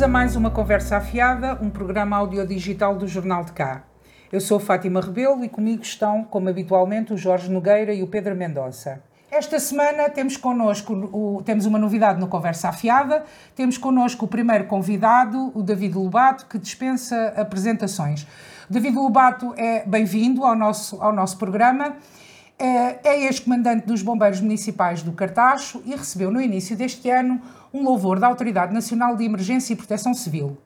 Bem-vindos a mais uma Conversa Afiada, um programa audiodigital do Jornal de Cá. Eu sou Fátima Rebelo e comigo estão, como habitualmente, o Jorge Nogueira e o Pedro Mendonça. Esta semana temos connosco, o, temos uma novidade no Conversa Afiada, temos connosco o primeiro convidado, o David Lobato, que dispensa apresentações. David Lobato é bem-vindo ao nosso, ao nosso programa é, é ex-comandante dos Bombeiros Municipais do Cartacho e recebeu no início deste ano um louvor da Autoridade Nacional de Emergência e Proteção Civil.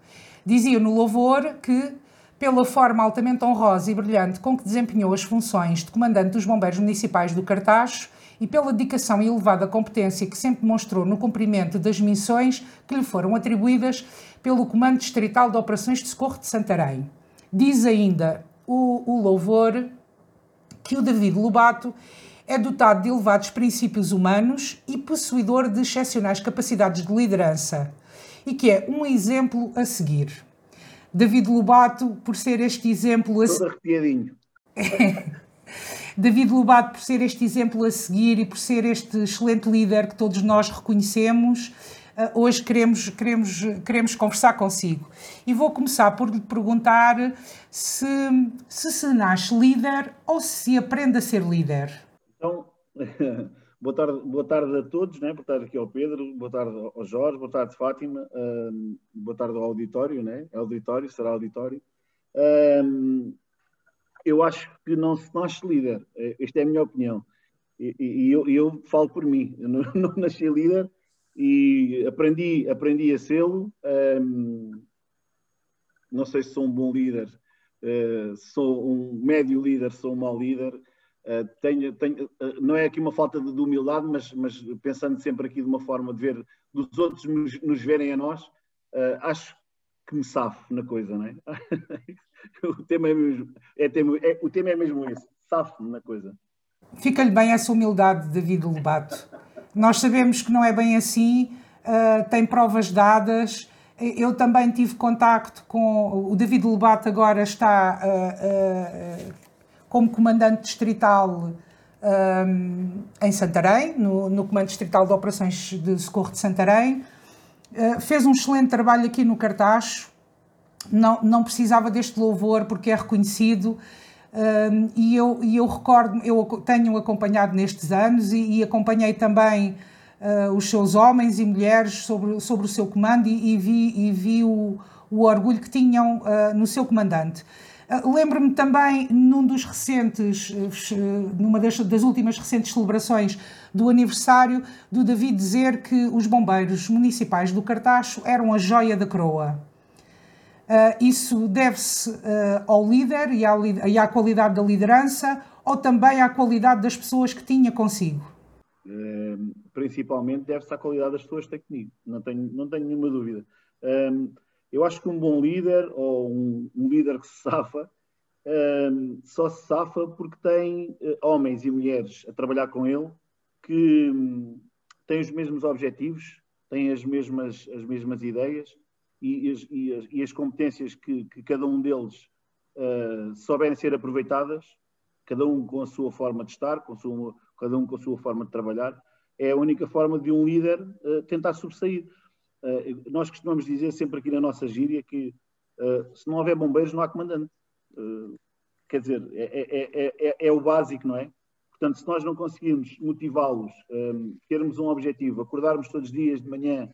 Dizia no louvor que, pela forma altamente honrosa e brilhante com que desempenhou as funções de comandante dos Bombeiros Municipais do Cartacho e pela dedicação e elevada competência que sempre mostrou no cumprimento das missões que lhe foram atribuídas pelo Comando Distrital de Operações de Socorro de Santarém. Diz ainda o, o louvor que o David Lobato é dotado de elevados princípios humanos e possuidor de excepcionais capacidades de liderança e que é um exemplo a seguir. David Lobato, por ser este exemplo a seguir. David Lobato, por ser este exemplo a seguir e por ser este excelente líder que todos nós reconhecemos, eh, hoje queremos, queremos, queremos conversar consigo. E vou começar por lhe perguntar se, se se nasce líder ou se aprende a ser líder. Então, boa tarde, boa tarde a todos, né? boa tarde aqui ao Pedro, boa tarde ao Jorge, boa tarde Fátima, um, boa tarde ao auditório, né? auditório, será auditório. Um, eu acho que não se nasce líder, eh, esta é a minha opinião. E, e eu, eu, falo por mim, eu não, não nasci líder, e aprendi, aprendi a sê-lo. Um, não sei se sou um bom líder, uh, sou um médio líder, sou um mau líder. Uh, tenho, tenho, uh, não é aqui uma falta de, de humildade, mas, mas, pensando sempre aqui de uma forma de ver dos outros nos, nos verem a nós, acho que me safo na coisa, não é? o, tema é mesmo, é, é, o tema é mesmo esse, safo na coisa. Fica-lhe bem essa humildade, David Lobato. Nós sabemos que não é bem assim, uh, tem provas dadas. Eu também tive contacto com. O David Lobato agora está uh, uh, como comandante distrital em Santarém, no, no, Comando Distrital de Operações de Socorro de Santarém. fez um excelente trabalho aqui no Cartacho. Não, não precisava deste louvor porque é reconhecido. Um, e, eu, e eu recordo, eu tenho acompanhado nestes anos e, e acompanhei também uh, os seus homens e mulheres sobre, sobre o seu comando e, e vi, e vi o, o orgulho que tinham uh, no seu comandante. Uh, Lembro-me também, num dos recentes, numa das, das, últimas recentes celebrações do aniversário, do David dizer que os bombeiros municipais do Cartacho eram a joia da coroa. Uh, isso deve-se uh, ao líder e à, e à, qualidade da liderança ou também à qualidade das pessoas que tinha consigo? Principalmente deve-se à qualidade das pessoas que tem comigo, não tenho, não tenho nenhuma dúvida. Eu acho que um bom líder ou um, um líder que se safa só se safa porque tem homens e mulheres a trabalhar com ele que um, têm os mesmos objetivos, têm as mesmas, as mesmas ideias e, as, e, as, e as, competências que, que, cada um deles uh, souberem ser aproveitadas, cada um com a sua forma de estar, com sua, cada um com a sua forma de trabalhar, é a única forma de um líder uh, tentar sobressair. Uh, nós costumamos dizer sempre aqui na nossa gíria que uh, se não houver bombeiros não há comandante. quer dizer, é, é, é, é, o básico, não é? Portanto, se nós não conseguirmos motivá-los, um, termos um objetivo, acordarmos todos os dias de manhã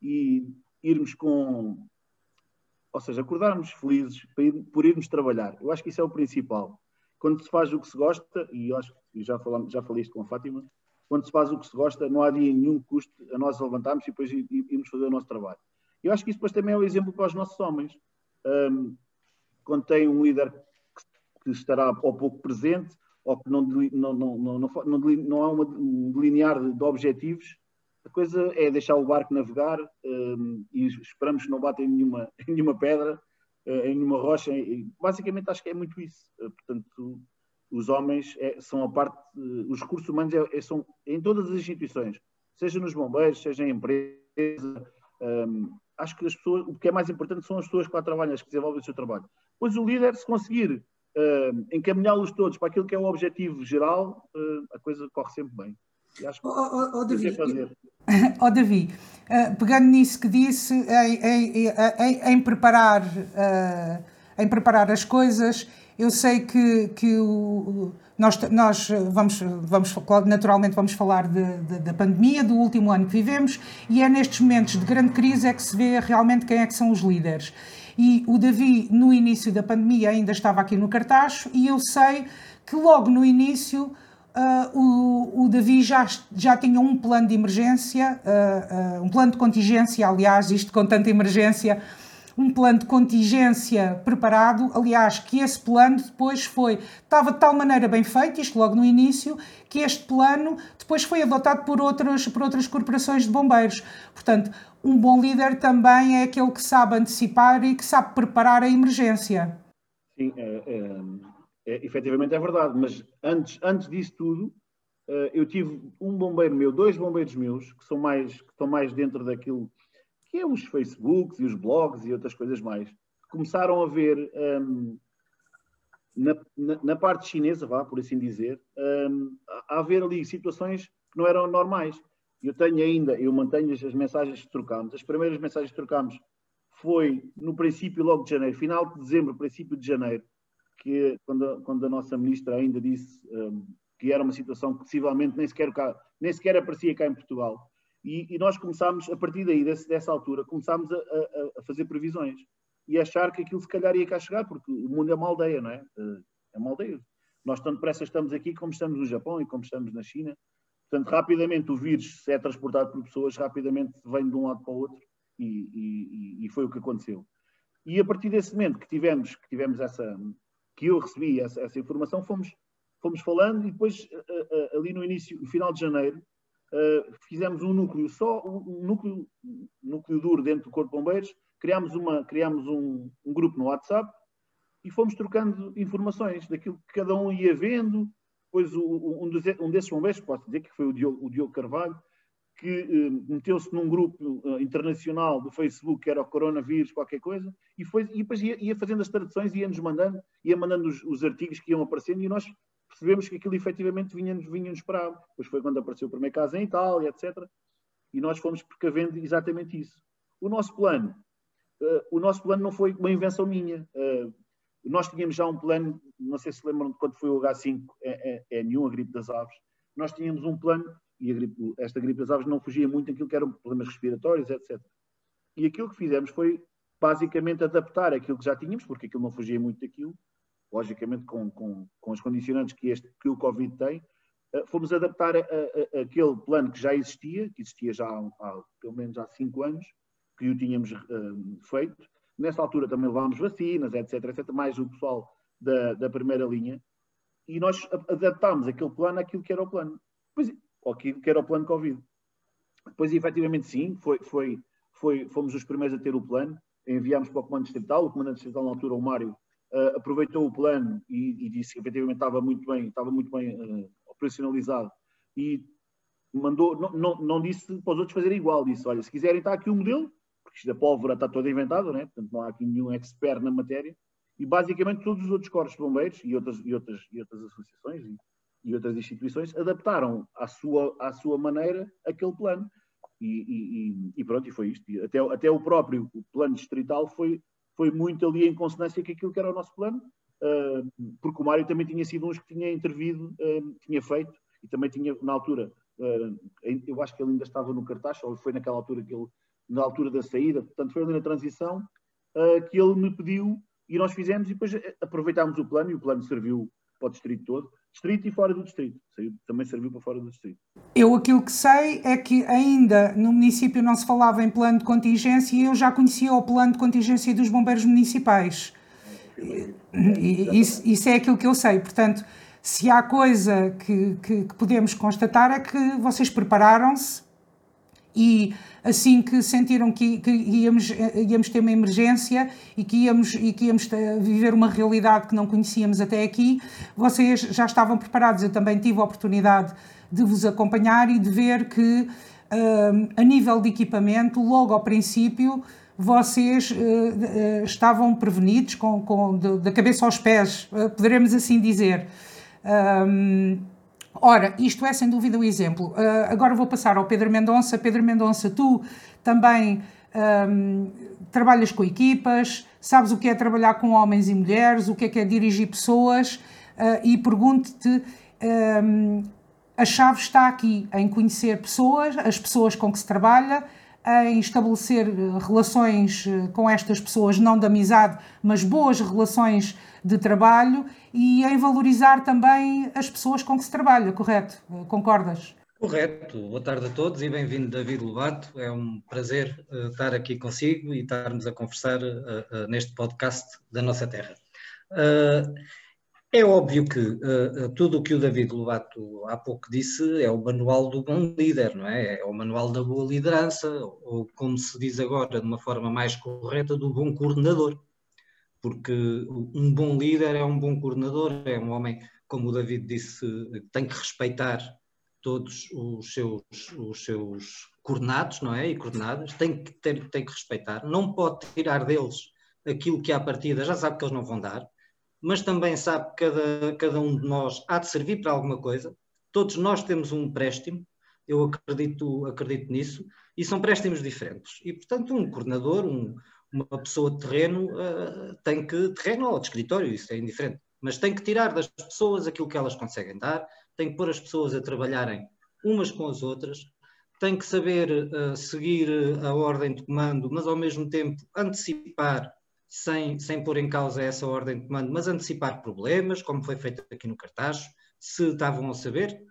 e irmos com. Ou seja, acordarmos felizes ir, por irmos trabalhar. Eu acho que isso é o principal. Quando se faz o que se gosta, e eu acho que já, falamos, já falei isto com a Fátima, quando se faz o que se gosta, não há dia nenhum custo a nós levantarmos e depois irmos fazer o nosso trabalho. Eu acho que isso depois também é um exemplo para os nossos homens. Um, quando tem um líder que, estará ou pouco presente, ou que não, não, não, não, não, não há uma, um delinear de, de objetivos, a coisa é deixar o barco navegar um, e esperamos que não bata em nenhuma, em nenhuma pedra, uh, em nenhuma rocha. E, basicamente, acho que é muito isso. Uh, portanto, os homens é, são a parte, uh, os recursos humanos é, é, são em todas as instituições, seja nos bombeiros, seja em empresa. Um, acho que as pessoas, o que é mais importante são as pessoas que lá trabalham, as que desenvolvem o seu trabalho. Pois o líder, se conseguir encaminhá-los todos para aquilo que é o objetivo geral, a coisa corre sempre bem. E acho que oh, oh, oh, Davi, fazer. oh, Davi, uh, pegando nisso que disse, em, em, em, em preparar, uh, em preparar as coisas, eu sei que, que o, nós, nós vamos, vamos, naturalmente, vamos falar de, de, da pandemia, do último ano que vivemos, e é nestes momentos de grande crise é que se vê realmente quem é que são os líderes. E o Davi, no início da pandemia, ainda estava aqui no cartaz, e eu sei que logo no início Uh, o, o, Davi já, já tinha um plano de emergência, uh, uh, um plano de contingência, aliás, isto com tanta emergência, um plano de contingência preparado. Aliás, que esse plano depois foi, estava de tal maneira bem feito, isto logo no início, que este plano depois foi adotado por outras, por outras corporações de bombeiros. Portanto, um bom líder também é aquele que sabe antecipar e que sabe preparar a emergência. Sim, é, é é, efetivamente é verdade, mas antes, antes disso tudo, uh, eu tive um bombeiro meu, dois bombeiros meus, que são mais, que estão mais dentro daquilo que é os Facebooks e os blogs e outras coisas mais, começaram a ver um, na, na, na, parte chinesa, vá, por assim dizer, um, a, a haver ali situações que não eram normais. Eu tenho ainda, eu mantenho as, mensagens que trocámos. As primeiras mensagens que trocámos foi no princípio logo de janeiro, final de dezembro, princípio de janeiro, que quando, quando a nossa ministra ainda disse um, que era uma situação que possivelmente nem sequer, cá, nem sequer aparecia cá em Portugal. E, e nós começámos, a partir daí, desse, dessa altura, começámos a, a, a, fazer previsões e achar que aquilo se calhar ia cá chegar, porque o mundo é uma aldeia, não é? Eh, é uma aldeia. Nós tanto depressa estamos aqui como estamos no Japão e como estamos na China. Portanto, rapidamente o vírus, é transportado por pessoas, rapidamente vem de um lado para o outro e, e, e foi o que aconteceu. E a partir desse momento que tivemos, que tivemos essa, que eu recebi essa, essa informação, fomos, fomos falando e depois, uh, uh, ali no início, no final de janeiro, uh, fizemos um núcleo só, um núcleo, núcleo duro dentro do Corpo de Bombeiros, criámos, uma, criámos um, um grupo no WhatsApp e fomos trocando informações daquilo que cada um ia vendo. Depois, o, um, um desses bombeiros, posso dizer que foi o Diogo, o Diogo Carvalho, que uh, meteu-se num grupo uh, internacional do Facebook, que era o coronavírus, qualquer coisa, e, foi, e depois ia, ia fazendo as traduções, ia-nos mandando, ia mandando os, os, artigos que iam aparecendo, e nós percebemos que aquilo efetivamente vinha-nos vinha para. Depois foi quando apareceu o primeiro caso em Itália, etc. E nós fomos precavendo exatamente isso. O nosso plano, uh, o nosso plano não foi uma invenção minha. nós tínhamos já um plano, não sei se lembram de quando foi o H5N1, é, é, é a gripe das aves, nós tínhamos um plano e gripe, esta gripe das aves não fugia muito daquilo que eram problemas respiratórios, etc. E aquilo que fizemos foi basicamente adaptar aquilo que já tínhamos, porque aquilo não fugia muito daquilo, logicamente com, com, com os condicionantes que, este, que o Covid tem, uh, fomos adaptar a, a, a, aquele plano que já existia, que existia já há, há pelo menos há cinco anos, que o tínhamos uh, feito. Nessa altura também levámos vacinas, etc, etc, mais o pessoal da, da primeira linha, e nós adaptámos aquele plano àquilo que era o plano. Pois, aquilo que era o plano Covid. Depois, efetivamente, sim, foi, foi, foi, fomos os primeiros a ter o plano, enviámos para o Comando Distrital, o Comandante Distrital, na altura, o Mário, uh, aproveitou o plano e, e, disse que efetivamente estava muito bem, estava muito bem uh, operacionalizado e mandou, não, não, não disse para os outros fazerem igual, disse, olha, se quiserem está aqui o modelo, porque isto da pólvora está toda inventada, né? portanto não há aqui nenhum expert na matéria, e basicamente todos os outros corpos de bombeiros e outras, e outras, e outras associações e, e outras instituições adaptaram à sua, à sua maneira aquele plano. E, e, e pronto, e foi isto. até, até o próprio plano distrital foi, foi muito ali em consonância com aquilo que era o nosso plano, porque o Mário também tinha sido uns que tinha intervido, tinha feito, e também tinha, na altura, eu acho que ele ainda estava no cartaz, ou foi naquela altura que ele, na altura da saída, portanto foi ali na transição, que ele me pediu, e nós fizemos, e depois aproveitámos o plano, e o plano serviu para o distrito todo distrito e fora do distrito. Também serviu para fora do distrito. Eu aquilo que sei é que ainda no município não se falava em plano de contingência e eu já conhecia o plano de contingência dos bombeiros municipais. E, isso, isso, é aquilo que eu sei. Portanto, se há coisa que, que, que podemos constatar é que vocês prepararam-se e assim que sentiram que, que, íamos, íamos ter uma emergência e que, íamos, e que íamos viver uma realidade que não conhecíamos até aqui, vocês já estavam preparados. Eu também tive a oportunidade de vos acompanhar e de ver que, uh, a nível de equipamento, logo ao princípio, vocês estavam prevenidos com, com, da cabeça aos pés, poderemos assim dizer. Um, Ora, isto é sem dúvida um exemplo. Uh, agora vou passar ao Pedro Mendonça. Pedro Mendonça, tu também um, trabalhas com equipas, sabes o que é trabalhar com homens e mulheres, o que é que é dirigir pessoas, uh, e pergunto-te. Um, a chave está aqui em conhecer pessoas, as pessoas com que se trabalha, em estabelecer relações com estas pessoas, não de amizade, mas boas relações de trabalho e em valorizar também as pessoas com que se trabalha, correto? Concordas? Correto. Boa tarde a todos e bem-vindo, David Lobato. É um prazer uh, estar aqui consigo e estarmos a conversar uh, uh, neste podcast da nossa terra. é óbvio que tudo o que o David Lobato há pouco disse é o manual do bom líder, não é? É o manual da boa liderança, ou como se diz agora de uma forma mais correta, do bom coordenador porque um bom líder é um bom coordenador, é um homem, como o David disse, tem que respeitar todos os seus, os seus coordenados, não é? E coordenadas, tem que, ter, tem que respeitar, não pode tirar deles aquilo que à partida já sabe que eles não vão dar, mas também sabe que cada, cada um de nós há de servir para alguma coisa. Todos nós temos um empréstimo, eu acredito, acredito nisso, e são préstimos diferentes. E, portanto, um coordenador, um, uma pessoa de terreno uh, tem que, terreno ou de escritório, isso é indiferente, mas tem que tirar das pessoas aquilo que elas conseguem dar, tem que pôr as pessoas a trabalharem umas com as outras, tem que saber uh, seguir a ordem de comando, mas ao mesmo tempo antecipar, sem, sem pôr em causa essa ordem de comando, mas antecipar problemas, como foi feito aqui no cartaz, se estavam a saber,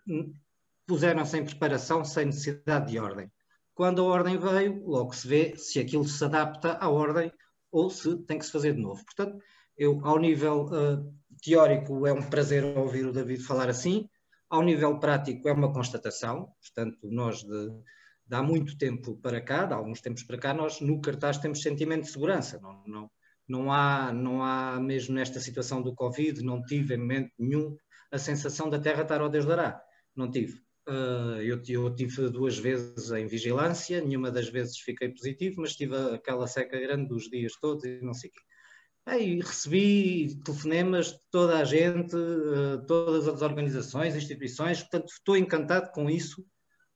puseram-se em preparação sem necessidade de ordem. Quando a ordem veio, logo se vê se aquilo se adapta à ordem ou se tem que se fazer de novo. Portanto, eu, ao nível uh, teórico, é um prazer ouvir o David falar assim, ao nível prático, é uma constatação. Portanto, nós, de, há muito tempo para cá, de alguns tempos para cá, nós no cartaz temos sentimento de segurança. Não, não, não, há, não há, mesmo nesta situação do Covid, não tive em momento nenhum a sensação da terra estar ao Deus dará. Não tive. Uh, eu, eu, tive duas vezes em vigilância, nenhuma das vezes fiquei positivo, mas tive aquela seca grande dos dias todos e não sei o quê. Aí recebi telefonemas de toda a gente, uh, todas as organizações, instituições, portanto estou encantado com isso.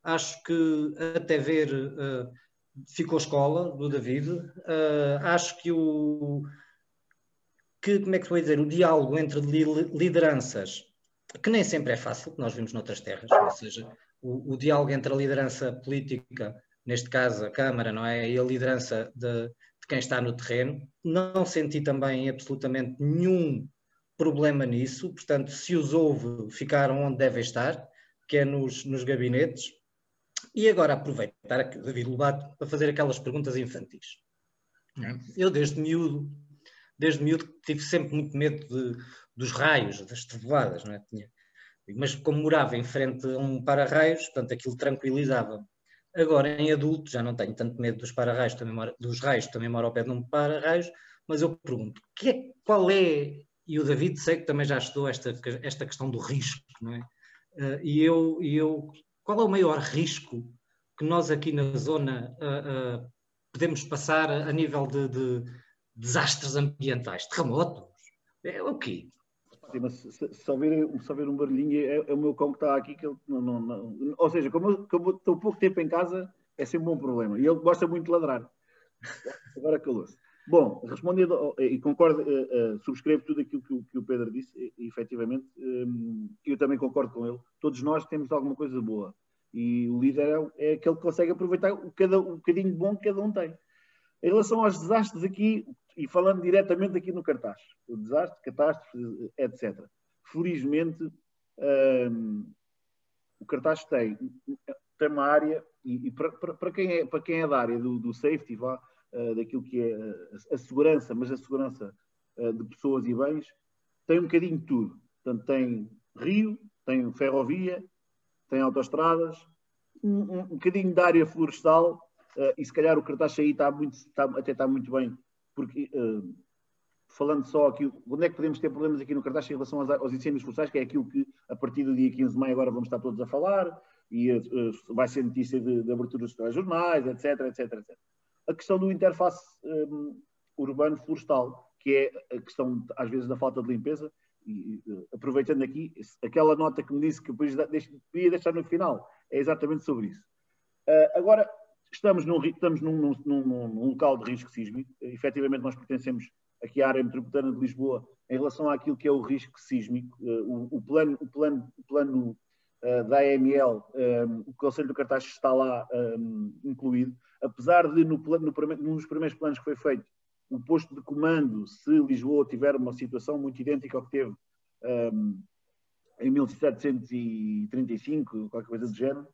Acho que até ver uh, ficou escola do David. acho que o que, como é que vou dizer, o diálogo entre lideranças que nem sempre é fácil, que nós vimos noutras terras, ou seja, o, o, diálogo entre a liderança política, neste caso a Câmara, não é, e a liderança de, de quem está no terreno, não senti também absolutamente nenhum problema nisso, portanto, se os houve, ficaram onde devem estar, que é nos, nos gabinetes. E agora aproveitar aqui o David Lobato para fazer aquelas perguntas infantis. Eu, desde miúdo, desde miúdo, tive sempre muito medo de, dos raios, das trovoadas, não é? Tinha, mas como morava em frente a um para-raios, portanto aquilo tranquilizava. Agora, em adulto, já não tenho tanto medo dos para-raios, dos raios, também moro ao pé de um para-raios, mas eu pergunto, que é, qual é, e o David sei que também já estudou esta, esta questão do risco, não é? Uh, e, eu, e eu, qual é o maior risco que nós aqui na zona uh, uh, podemos passar a nível de, de desastres ambientais? Terremotos? É o quê? Mas se, se, se ouvir um barulhinho, é, é, o meu cão que está aqui. Que ele, não, não, não, Ou seja, como como estou pouco tempo em casa, é sempre um bom problema. E ele gosta muito de ladrar. Agora calou-se. Bom, respondendo, e concordo, uh, uh, subscrevo tudo aquilo que, o Pedro disse, e, efetivamente, um, eu também concordo com ele. Todos nós temos alguma coisa boa. E o líder é, é aquele que consegue aproveitar o, cada, o bocadinho bom que cada um tem. Em relação aos desastres aqui, e falando diretamente aqui no cartaz, o desastre, catástrofe, etc. Felizmente, um, o cartaz tem, tem uma área, e, e para, para, quem é, para quem é da área do, do safety, vá, uh, daquilo que é a, a, segurança, mas a segurança uh, de pessoas e bens, tem um bocadinho de tudo. Portanto, tem rio, tem ferrovia, tem autoestradas, um, um, um bocadinho de área florestal, uh, e se calhar o cartaz aí está muito, está, até está muito bem porque uh, falando só aqui, onde é que podemos ter problemas aqui no cartaz em relação aos, aos incêndios florestais, que é aquilo que a partir do dia 15 de maio agora vamos estar todos a falar, e uh, vai ser notícia de, de abertura dos jornais, etc, etc, etc. A questão do interface um, urbano-florestal, que é a questão, às vezes, da falta de limpeza, e, aproveitando aqui, aquela nota que me disse que podia deixar no final, é exatamente sobre isso. Agora, estamos, num, estamos num, num, num, local de risco sísmico, efetivamente nós pertencemos aqui à área metropolitana de Lisboa em relação àquilo que é o risco sísmico, uh, o, o, plano, o plano, o plano uh, da AML, um, o Conselho do Cartaz está lá um, incluído, apesar de no, no, num dos primeiros planos que foi feito, o posto de comando, se Lisboa tiver uma situação muito idêntica ao que teve um, em 1735, qualquer coisa do género,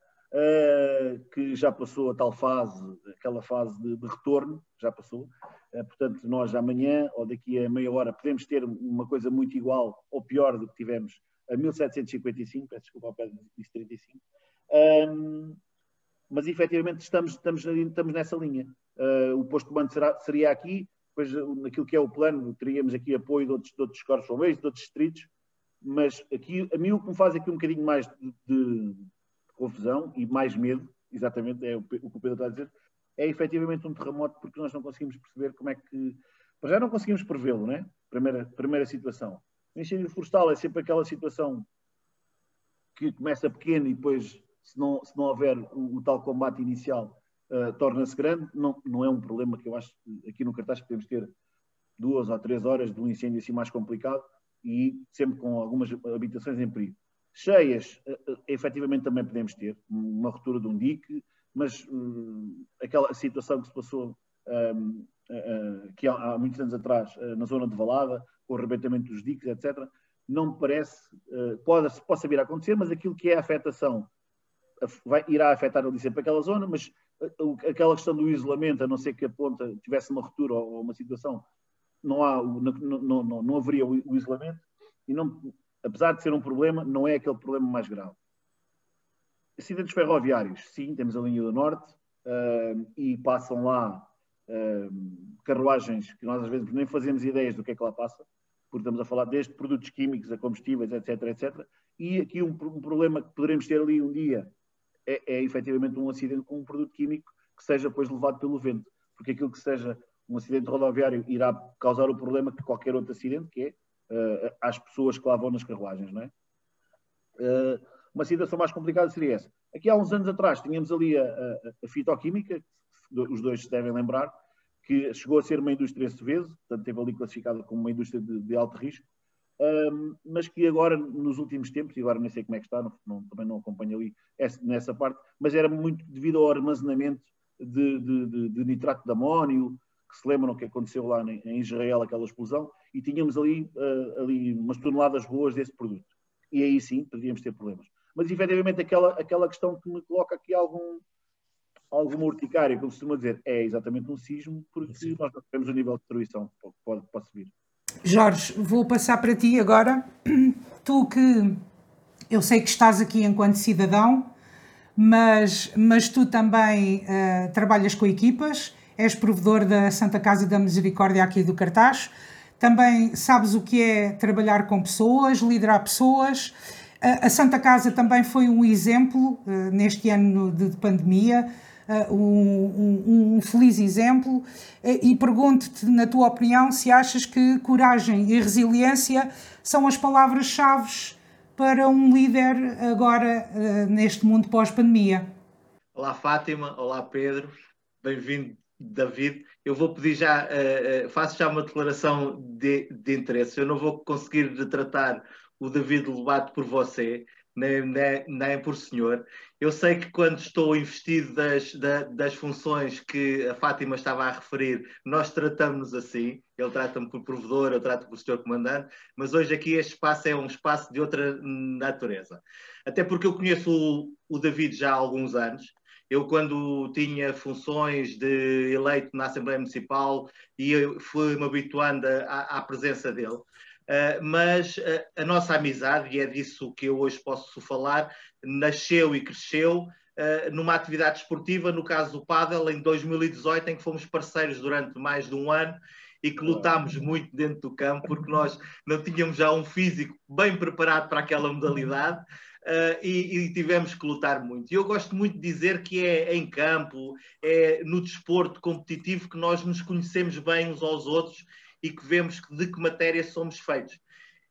que já passou a tal fase, aquela fase de, de retorno, já passou. Uh, portanto, nós amanhã ou daqui a meia hora podemos ter uma coisa muito igual ou pior do que tivemos a 1755, peço desculpa ao pé disse 35. Um, mas efetivamente estamos, estamos, estamos nessa linha. Uh, o posto de comando será, seria aqui, depois naquilo que é o plano, teríamos aqui apoio de outros, de outros corpos bombeiros, de outros distritos, mas aqui, a mim o que me faz aqui um bocadinho mais de, de confusão e mais medo, exatamente é o, que o Pedro está a dizer, é efetivamente um terremoto porque nós não conseguimos perceber como é que. Já não conseguimos prevê-lo, né? Primeira, primeira situação. O incêndio florestal é sempre aquela situação que começa pequeno e depois, se não, se não houver o, o tal combate inicial, uh, torna-se grande. Não, não é um problema que eu acho que aqui no cartaz podemos ter duas ou três horas de um incêndio assim mais complicado e sempre com algumas habitações em perigo. Cheias, uh, efetivamente também podemos ter, uma ruptura de um dique, mas uh, aquela situação que se passou um, uh, que há, há, muitos anos atrás na zona de Valada, com o arrebentamento dos diques, etc., não me parece, pode, possa vir a acontecer, mas aquilo que é a afetação vai, irá afetar ali sempre aquela zona, mas aquela questão do isolamento, a não ser que a ponta tivesse uma ruptura ou uma situação, não, há, não, não, não, não haveria o, isolamento, e não, apesar de ser um problema, não é aquele problema mais grave. Acidentes ferroviários, sim, temos a linha do Norte uh, e passam lá uh, carruagens que nós às vezes nem fazemos ideias do que é que lá passa, porque estamos a falar desde produtos químicos a combustíveis, etc, etc. E aqui um, um problema que poderemos ter ali um dia é, é efetivamente um acidente com um produto químico que seja depois levado pelo vento, porque aquilo que seja um acidente rodoviário irá causar o problema que qualquer outro acidente, que é uh, às pessoas que lá vão nas carruagens, não é? Uh, uma situação mais complicada seria essa. Aqui há uns anos atrás tínhamos ali a, a, a fitoquímica, os dois se devem lembrar, que chegou a ser uma indústria Seveso, portanto teve ali classificada como uma indústria de, de alto risco, um, mas que agora, nos últimos tempos, e agora nem sei como é que está, não, não, também não acompanho ali essa, nessa parte, mas era muito devido ao armazenamento de, de, de nitrato de amónio, que se lembram que aconteceu lá em, Israel, aquela explosão, e tínhamos ali, uh, ali umas toneladas boas desse produto. E aí sim, podíamos ter problemas. Mas, efetivamente, aquela, aquela questão que me coloca aqui algum, alguma urticária, como costuma dizer, é exatamente um sismo, porque sim. nós não sabemos o nível de destruição que pode, pode subir. Jorge, vou passar para ti agora. Tu que eu sei que estás aqui enquanto cidadão, mas, mas tu também uh, trabalhas com equipas, és provedor da Santa Casa da Misericórdia aqui do Cartaz, também sabes o que é trabalhar com pessoas, liderar pessoas. A Santa Casa também foi um exemplo uh, neste ano de, de pandemia uh, um, um, um, feliz exemplo uh, e pergunto-te, na tua opinião, se achas que coragem e resiliência são as palavras-chave para um líder agora neste mundo pós-pandemia. Olá Fátima, olá Pedro, bem-vindo David. Eu vou pedir já, faço já uma declaração de, de interesse. Eu não vou conseguir tratar o David Lobato por você, nem, nem, nem por senhor. Eu sei que quando estou investido das, das funções que a Fátima estava a referir, nós tratamos-nos assim. Ele trata-me por provedor, eu trato por senhor comandante, mas hoje aqui este espaço é um espaço de outra natureza. Até porque eu conheço o, o David já há alguns anos. Eu, quando tinha funções de eleito na Assembleia Municipal, e fui-me habituando à, à presença dele. Uh, mas uh, a nossa amizade, e é disso que eu hoje posso falar, nasceu e cresceu uh, numa atividade esportiva, no caso do Padel, em 2018, em que fomos parceiros durante mais de um ano e que lutámos muito dentro do campo, porque nós não tínhamos já um físico bem preparado para aquela modalidade. Uh, e, e, tivemos que lutar muito. Eu gosto muito de dizer que é em campo, é no desporto competitivo que nós nos conhecemos bem uns aos outros e que vemos de que matéria somos feitos.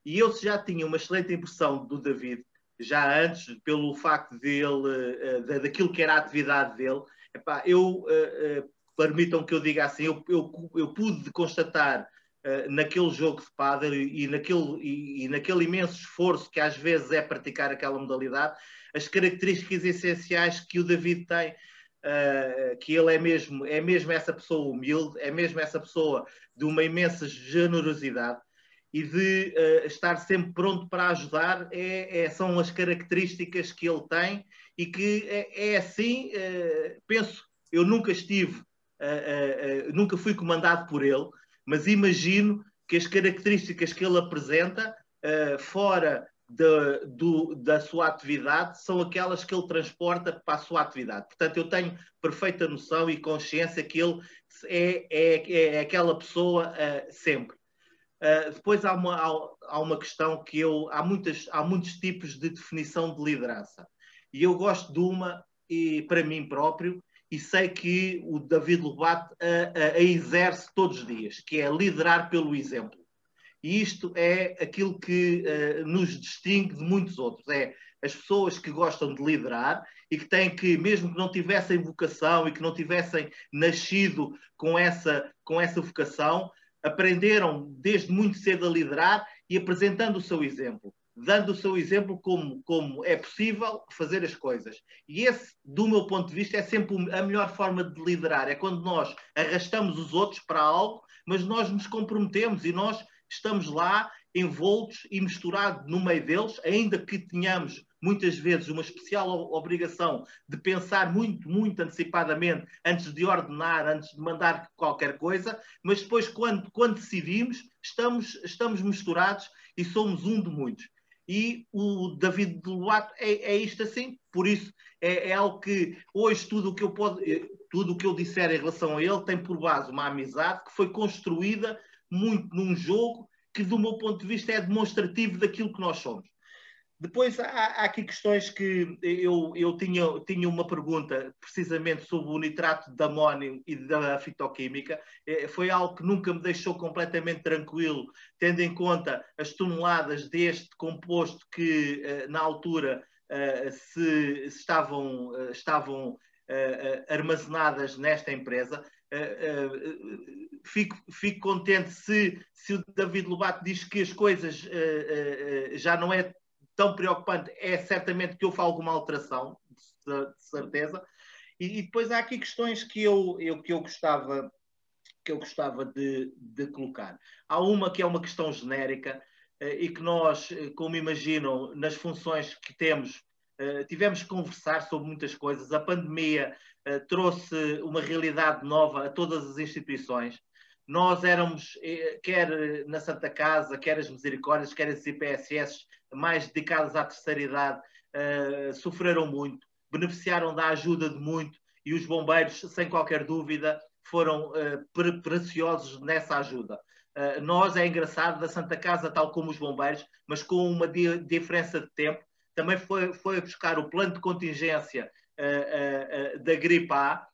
E eu já tinha uma excelente impressão do David, já antes, pelo facto dele, uh, daquilo que era a atividade dele. Epá, eu, uh, permitam que eu diga assim, eu, eu, eu pude constatar naquele jogo de padel e, e, naquele, e, e naquele imenso esforço que às vezes é praticar aquela modalidade, as características essenciais que o David tem uh, que ele é mesmo, é mesmo essa pessoa humilde, é mesmo essa pessoa de uma imensa generosidade e de uh, estar sempre pronto para ajudar, é, é, são as características que ele tem e que é, é assim, uh, penso, eu nunca estive, nunca fui comandado por ele, mas imagino que as características que ele apresenta, fora de, do, da sua atividade são aquelas que ele transporta para a sua atividade. Portanto, eu tenho perfeita noção e consciência que ele é, é, é aquela pessoa uh, sempre. Uh, depois há uma, há, há, uma questão que eu. Há, muitas, há muitos tipos de definição de liderança. E eu gosto de uma, e, para mim próprio, e sei que o David Lobato a, a, a exerce todos os dias, que é liderar pelo exemplo. E isto é aquilo que uh, nos distingue de muitos outros. É as pessoas que gostam de liderar e que têm que, mesmo que não tivessem vocação e que não tivessem nascido com essa, com essa vocação, aprenderam desde muito cedo a liderar e apresentando o seu exemplo, dando o seu exemplo como, como é possível fazer as coisas. E esse, do meu ponto de vista, é sempre a melhor forma de liderar. É quando nós arrastamos os outros para algo, mas nós nos comprometemos e nós estamos lá envoltos e misturados no meio deles, ainda que tenhamos muitas vezes uma especial obrigação de pensar muito, muito antecipadamente antes de ordenar, antes de mandar qualquer coisa, mas depois, quando, quando decidimos, estamos, estamos misturados e somos um de muitos. E o David Luato é, é isto assim, por isso é, é, algo que hoje tudo o que eu posso, tudo o que eu disser em relação a ele tem por base uma amizade que foi construída muito num jogo que, do meu ponto de vista, é demonstrativo daquilo que nós somos. Depois há, há aqui questões que eu, eu tinha, tinha uma pergunta precisamente sobre o nitrato de amónio e da fitoquímica. É, foi algo que nunca me deixou completamente tranquilo, tendo em conta as toneladas deste composto que eh, na altura eh, se, estavam, eh, estavam armazenadas nesta empresa. Fico, fico, contente se, se o David Lobato diz que as coisas já não é tão preocupante, é certamente que houve alguma alteração, de, de certeza. E, e, depois há aqui questões que eu, eu, que eu gostava, que eu gostava de, de colocar. Há uma que é uma questão genérica e que nós, como imaginam, nas funções que temos, tivemos que conversar sobre muitas coisas. A pandemia eh, trouxe uma realidade nova a todas as instituições. Nós éramos, eh, quer na Santa Casa, quer as Misericórdias, quer as IPSS, mais dedicadas à terceira idade, uh, sofreram muito, beneficiaram da ajuda de muito e os bombeiros, sem qualquer dúvida, foram uh, pre preciosos nessa ajuda. Uh, nós, é engraçado, da Santa Casa, tal como os bombeiros, mas com uma di diferença de tempo, também foi, foi buscar o plano de contingência da gripe A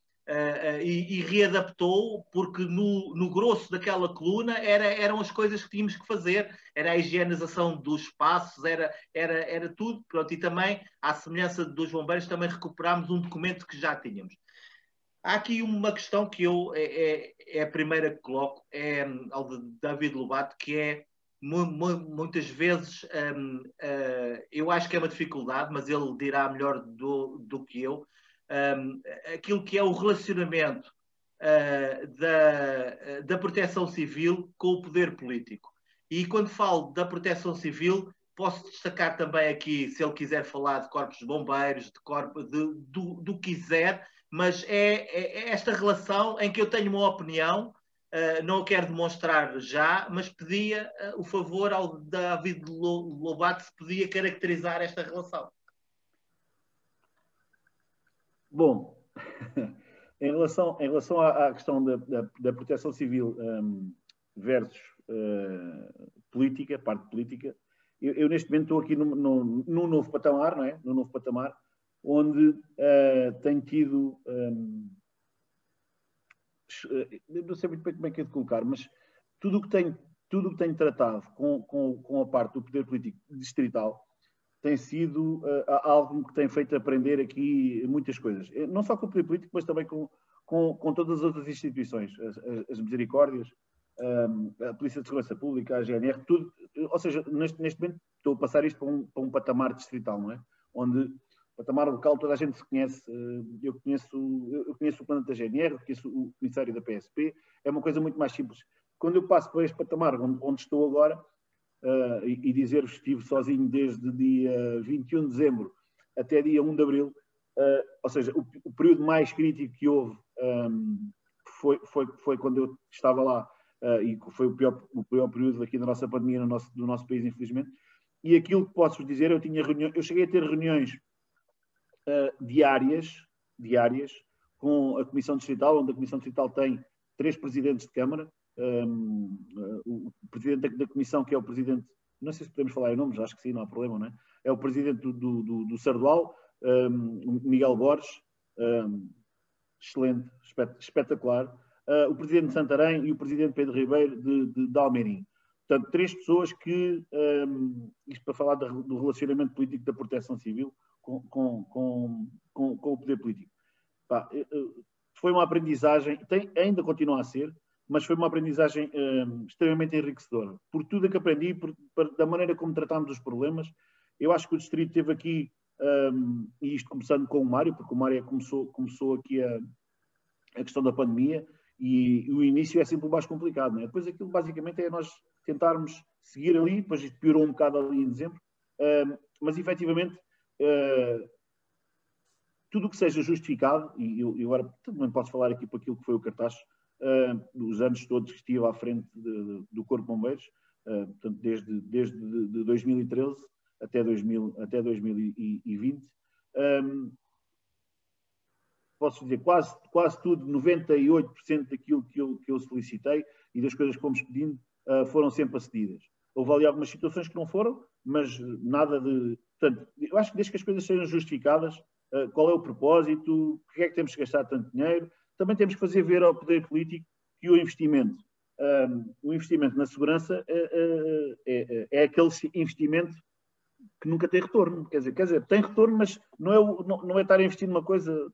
e, e, readaptou, porque no, no grosso daquela coluna era, eram as coisas que tínhamos que fazer, era a higienização dos espaços, era, era, era tudo. Pronto, e também, à semelhança dos bombeiros, também recuperámos um documento que já tínhamos. Há aqui uma questão que eu é, é, é a primeira que coloco, é ao de David Lobato, que é muitas vezes um, uh, eh, eu acho que é uma dificuldade, mas ele dirá melhor do, do que eu, um, aquilo que é o relacionamento uh, da, da proteção civil com o poder político. E quando falo da proteção civil, posso destacar também aqui, se ele quiser falar de corpos de bombeiros, de corpo, de, do, do que quiser, mas é, é, é esta relação em que eu tenho uma opinião Uh, não o quero demonstrar já, mas pedia uh, o favor ao David Lobato se podia caracterizar esta relação. Bom, em relação, em relação à, à questão da, da, da, proteção civil um, versus uh, política, parte política, eu, eu, neste momento estou aqui num, num, num, novo patamar, não é? Num novo patamar, onde tenho tido. Um, eh, não sei muito bem como é que é de colocar, mas tudo o que tenho tudo o que tenho tratado com, com, com a parte do poder político distrital tem sido uh, algo que tem feito aprender aqui muitas coisas. Não só com o poder político, mas também com, com, com todas as outras instituições, as, as misericórdias, um, a Polícia de Segurança Pública, a GNR, tudo. Ou seja, neste, neste momento estou a passar isto para um, para um patamar distrital, não é? Onde patamar local toda a gente se conhece. Eu conheço, eu conheço o plano da GNR, conheço o comissário da PSP, é uma coisa muito mais simples. Quando eu passo para este patamar onde, onde estou agora, uh, e, e dizer-vos que estive sozinho desde dia 21 de dezembro até dia 1 de abril, uh, ou seja, o, o, período mais crítico que houve um, foi, foi, foi quando eu estava lá, uh, e foi o pior, o pior período aqui da nossa pandemia no nosso, do nosso país, infelizmente. E aquilo que posso dizer, eu tinha reuniões, eu cheguei a ter reuniões diárias, diárias com a Comissão Distrital, onde a Comissão Distrital tem três presidentes de Câmara, um, o presidente da, da, comissão, que é o presidente, não sei se podemos falar em nomes, acho que sim, não há problema, não é? É o presidente do, do, do, do Sardual, um, Miguel Borges, um, excelente, espetacular, uh, o presidente de Santarém e o presidente Pedro Ribeiro de, de, de Almeirim. Portanto, três pessoas que, isto para falar do relacionamento político da proteção civil com, com, com, com, com o poder político. Pá, eh, eh, foi uma aprendizagem, tem, ainda continua a ser, mas foi uma aprendizagem um, extremamente enriquecedora. Por tudo que aprendi, por, por, da maneira como tratámos os problemas, eu acho que o Distrito teve aqui, um, e isto começando com o Mário, porque o Mário começou, começou aqui a, a questão da pandemia, e, e, o início é sempre o mais complicado. É? Depois aquilo basicamente é nós tentarmos seguir ali, depois isto piorou um bocado ali em dezembro, um, mas efetivamente uh, tudo o que seja justificado, e eu, eu agora também posso falar aqui para aquilo que foi o cartaz, uh, os anos todos que estive à frente de, do Corpo de Bombeiros, uh, portanto, desde, desde de 2013 até, 2000, até 2020. Um, posso dizer, quase, quase tudo, 98% daquilo que eu, que eu solicitei e das coisas que fomos pedindo uh, foram sempre acedidas. Houve ali algumas situações que não foram, mas nada de. Portanto, eu acho que desde que as coisas sejam justificadas, uh, qual é o propósito, porque é que temos que gastar tanto dinheiro, também temos que fazer ver ao poder político que o investimento, um, o investimento na segurança é, é, é, aquele investimento que nunca tem retorno. Quer dizer, quer dizer tem retorno, mas não é, não, não é estar a investir numa coisa.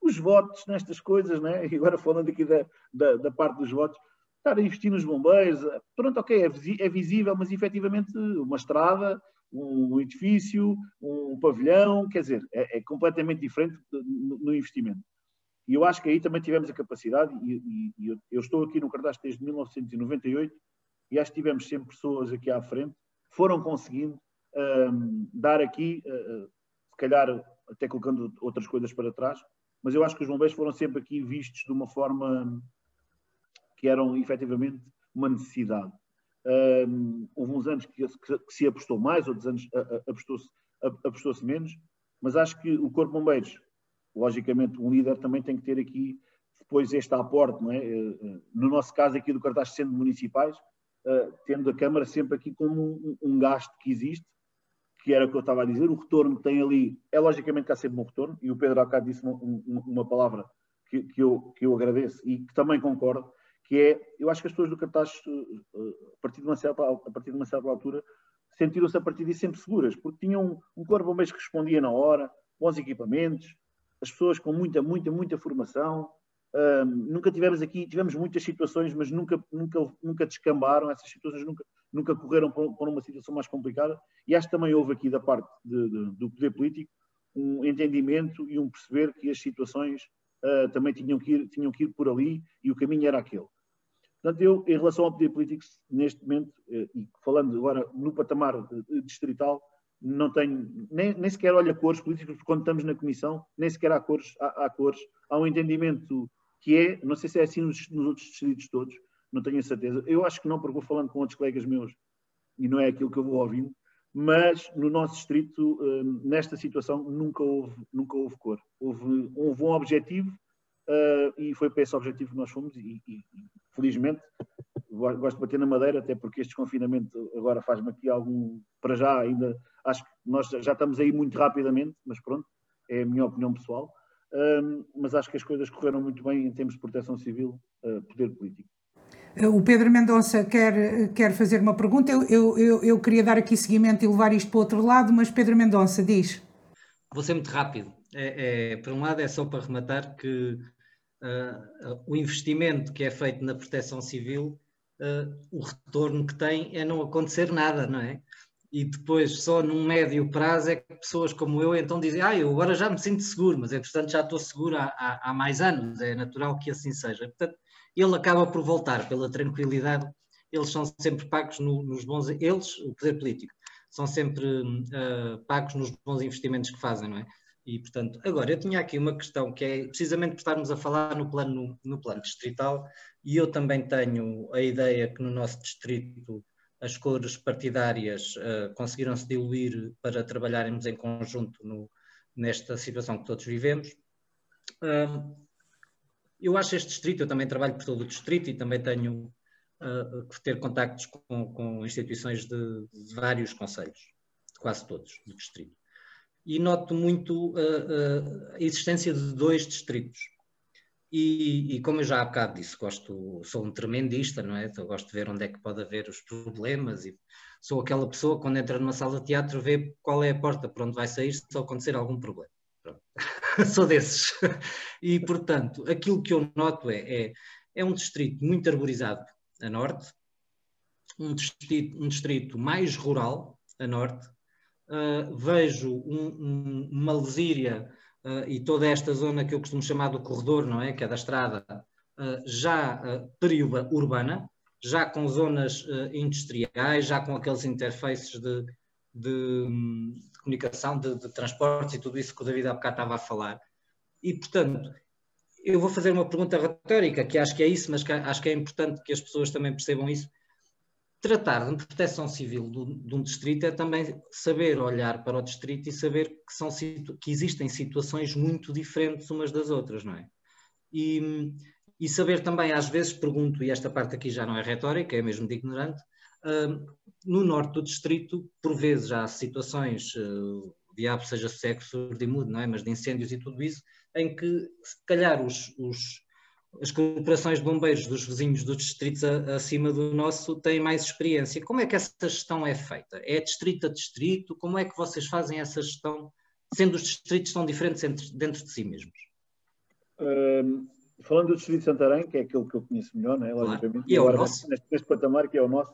Os votos nestas coisas, né? e agora falando aqui da, da, da parte dos votos, estar a investir nos bombeiros, pronto, ok, é, é visível, mas efetivamente uma estrada, um edifício, um pavilhão, quer dizer, é, é completamente diferente no investimento. E eu acho que aí também tivemos a capacidade, e, e, eu estou aqui no cartaz desde 1998, e acho que tivemos sempre pessoas aqui à frente, foram conseguindo um, dar aqui, uh, se calhar até colocando outras coisas para trás, mas eu acho que os bombeiros foram sempre aqui vistos de uma forma que eram efetivamente uma necessidade. Um, houve uns anos que, que, que, se apostou mais, outros anos apostou-se apostou menos, mas acho que o Corpo Bombeiros logicamente, um líder também tem que ter aqui depois este aporte, não é? Eh, eh, no nosso caso aqui do cartaz sendo municipais, eh, tendo a Câmara sempre aqui como um, gasto que existe, que era o que eu estava a dizer, o retorno que tem ali, é logicamente que há sempre um retorno, e o Pedro Acá disse uma, uma, palavra que, que, eu, que eu agradeço e que também concordo, que é, eu acho que as pessoas do cartaz, a partir de uma certa, a partir de uma certa altura, sentiram-se a partir disso sempre seguras, porque tinham um, corpo bombeiros que respondia na hora, bons equipamentos, as pessoas com muita, muita, muita formação. Um, nunca tivemos aqui, tivemos muitas situações, mas nunca, nunca, nunca descambaram, essas situações nunca, nunca correram por uma situação mais complicada. E acho que também houve aqui da parte de, de, do poder político um entendimento e um perceber que as situações uh, também tinham que, ir, tinham que ir por ali e o caminho era aquele. Portanto, eu, em relação ao poder político, neste momento, uh, e falando agora no patamar distrital, não tenho, nem, nem sequer olho a cores políticas, porque quando estamos na comissão, nem sequer há cores, há, há cores. Há um entendimento que é, não sei se é assim nos, nos outros distritos todos, não tenho a certeza. Eu acho que não, porque vou falando com outros colegas meus e não é aquilo que eu vou ouvindo, mas no nosso distrito, hum, nesta situação, nunca houve, nunca houve cor. Houve, houve um objetivo uh, e foi para esse objetivo que nós fomos e, e, felizmente gosto de bater na madeira, até porque este desconfinamento agora faz-me aqui algum, para já ainda Acho que nós já estamos aí muito rapidamente, mas pronto, é a minha opinião pessoal. Um, mas acho que as coisas correram muito bem em termos de proteção civil, uh, poder político. O Pedro Mendonça quer, quer fazer uma pergunta. Eu, eu, eu, eu queria dar aqui seguimento e levar isto para o outro lado, mas Pedro Mendonça diz. Vou ser muito rápido. É, é, por um lado, é só para rematar que uh, o investimento que é feito na proteção civil, uh, o retorno que tem é não acontecer nada, não é? E depois, só num médio prazo, é que pessoas como eu então dizem: Ah, eu agora já me sinto seguro, mas entretanto já estou seguro há, há, há mais anos, é natural que assim seja. Portanto, ele acaba por voltar pela tranquilidade, eles são sempre pagos no, nos bons, eles, o poder político, são sempre uh, pagos nos bons investimentos que fazem, não é? E, portanto, agora, eu tinha aqui uma questão que é precisamente por estarmos a falar no plano, no plano distrital, e eu também tenho a ideia que no nosso distrito as cores partidárias uh, conseguiram se diluir para trabalharmos em conjunto no, nesta situação que todos vivemos. Uh, eu acho este distrito, eu também trabalho por todo o distrito e também tenho uh, que ter contactos com, com instituições de, de, vários conselhos, quase todos do distrito. E noto muito uh, a existência de dois distritos. E, e, como eu já há bocado disse, gosto, sou um tremendista, não é? Então, gosto de ver onde é que pode haver os problemas e sou aquela pessoa que quando entra numa sala de teatro vê qual é a porta para onde vai sair se acontecer algum problema. sou desses. E, portanto, aquilo que eu noto é, é, é um distrito muito arborizado a norte, um distrito, um distrito mais rural a norte. Uh, vejo um, um, uma lesíria uh, e toda esta zona que eu costumo chamar do corredor, não é? Que é da estrada, uh, já uh, periurbana, já com zonas industriais, já com aqueles interfaces de, de, de comunicação, de, de, transportes e tudo isso que o David há bocado estava a falar. E, portanto, eu vou fazer uma pergunta retórica, que acho que é isso, mas que acho que é importante que as pessoas também percebam isso. Tratar de proteção civil de, um distrito é também saber olhar para o distrito e saber que, são, que existem situações muito diferentes umas das outras, não é? E, e saber também, às vezes, pergunto, e esta parte aqui já não é retórica, é mesmo de ignorante, uh, no norte do distrito, por vezes há situações, uh, diabo seja sexo de mudo, não é? Mas de incêndios e tudo isso, em que, se calhar, os, os, as corporações de bombeiros dos vizinhos dos distritos a, acima do nosso têm mais experiência. Como é que essa gestão é feita? É distrito a distrito? Como é que vocês fazem essa gestão, sendo os distritos tão diferentes entre, dentro de si mesmos? Um, falando do distrito de Santarém, que é aquele que eu conheço melhor, não é? Logicamente, e é o nosso. Neste, neste patamar, que é o nosso,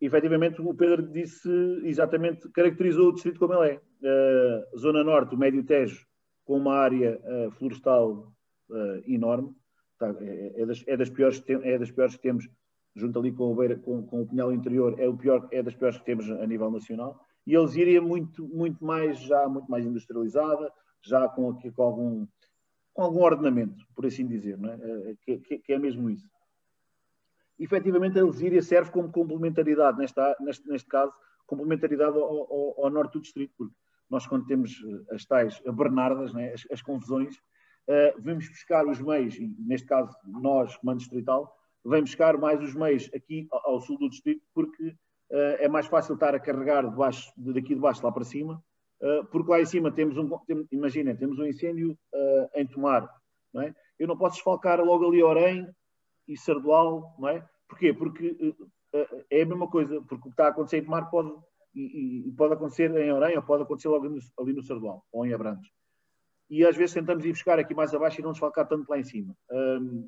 efetivamente o Pedro disse exatamente, caracterizou o distrito como ele é. Uh, Zona Norte, o Médio Tejo, com uma área uh, florestal uh, enorme, tá, é, é, das, é, das, piores, é das piores que temos, junto ali com o, Beira, com, com o Pinhal Interior, é, o pior, é das piores que temos a nível nacional, e eles iriam muito, muito mais, já muito mais industrializada, já com, aqui, com, algum, com algum ordenamento, por assim dizer, não é? Uh, que, que, que, é mesmo isso. Efetivamente, a Lesíria serve como complementaridade, nesta, neste, neste caso, complementaridade ao, ao, ao norte do distrito, porque nós quando temos eh, as tais Bernardas, as, as confusões, vamos buscar os meios, neste caso nós, Comando Distrital, vamos buscar mais os meios aqui ao, sul do distrito, porque uh, é mais fácil estar a carregar de baixo, daqui de baixo lá para cima, uh, porque lá em cima temos um, tem, imaginem, temos um incêndio em Tomar, não é? Eu não posso desfalcar logo ali Orém e Sardual, não é? Porquê? Porque é a mesma coisa, porque o que está a acontecer em Tomar pode e, e, pode acontecer em Orem ou pode acontecer logo ali no Sardual ou em Abrantes. E às vezes tentamos ir buscar aqui mais abaixo e não desfalcar tanto lá em cima. Um,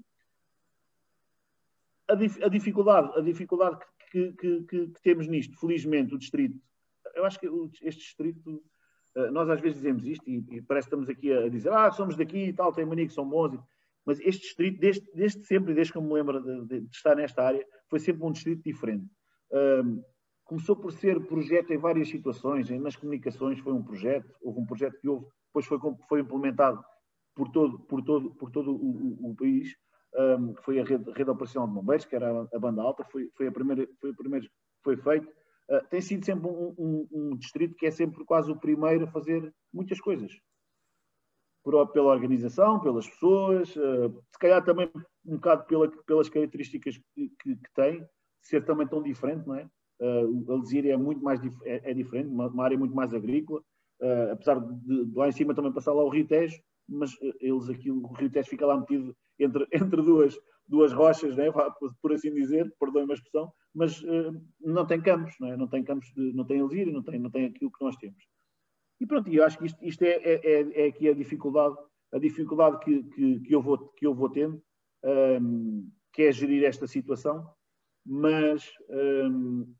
a, dif, a, dificuldade, a dificuldade que, que, que, que, temos nisto, felizmente, o distrito, eu acho que este distrito, uh, nós às vezes dizemos isto e, e, parece que estamos aqui a dizer, ah, somos daqui e tal, tem mania que são bons, mas este distrito, desde, desde sempre, desde que eu me lembro de, de, de, estar nesta área, foi sempre um distrito diferente. Um, começou por ser projeto em várias situações, nas comunicações foi um projeto, houve um projeto que houve, depois foi, foi implementado por todo, por todo, por todo o, o, o país, um, que foi a rede, rede operacional de bombeiros, que era a, a banda alta, foi, foi a primeira, foi a primeira foi feito. Uh, tem sido sempre um, um, um, distrito que é sempre quase o primeiro a fazer muitas coisas. Por, pela organização, pelas pessoas, uh, se calhar também um bocado pela, pelas características que, que, que tem, ser também tão diferente, não é? Uh, a Lesíria é muito mais dif é, é, diferente, uma, uma, área muito mais agrícola, uh, apesar de, de, lá em cima também passar lá o Rio Tejo, mas uh, eles aqui, o Rio Tejo fica lá metido entre, entre duas, duas rochas, né? por assim dizer, perdoem a expressão, mas uh, não tem campos, não, é? não tem campos, de, não tem Elvira, não tem, não tem aquilo que nós temos. E pronto, eu acho que isto, isto é, é, é, é, aqui a dificuldade, a dificuldade que, que, que, eu, vou, que eu vou tendo, um, ehm, que é gerir esta situação, mas um, ehm,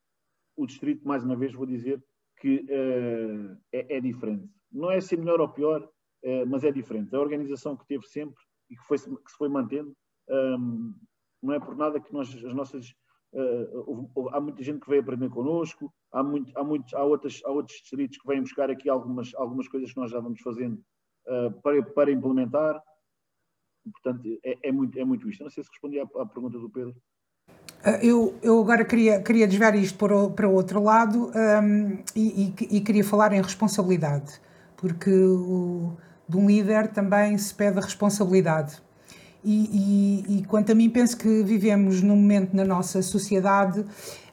o distrito, mais uma vez, vou dizer que uh, é, é, diferente. Não é ser melhor ou pior, uh, mas é diferente. A organização que teve sempre e que, foi, que se foi mantendo, um, ehm, não é por nada que nós, as nossas Uh, há muita gente que veio aprender connosco, há, muito, há, muitos, há, outras, há outros distritos que vêm buscar aqui algumas, algumas coisas que nós já vamos fazendo para, para implementar. Portanto, é, é, muito, é muito isto. Não sei se respondi à, à pergunta do Pedro. Ah, eu, eu agora queria, queria desviar isto para, para outro lado um, e, e, e, queria falar em responsabilidade, porque o, de um líder também se pede a responsabilidade. E, e, e, quanto a mim, penso que vivemos num momento na nossa sociedade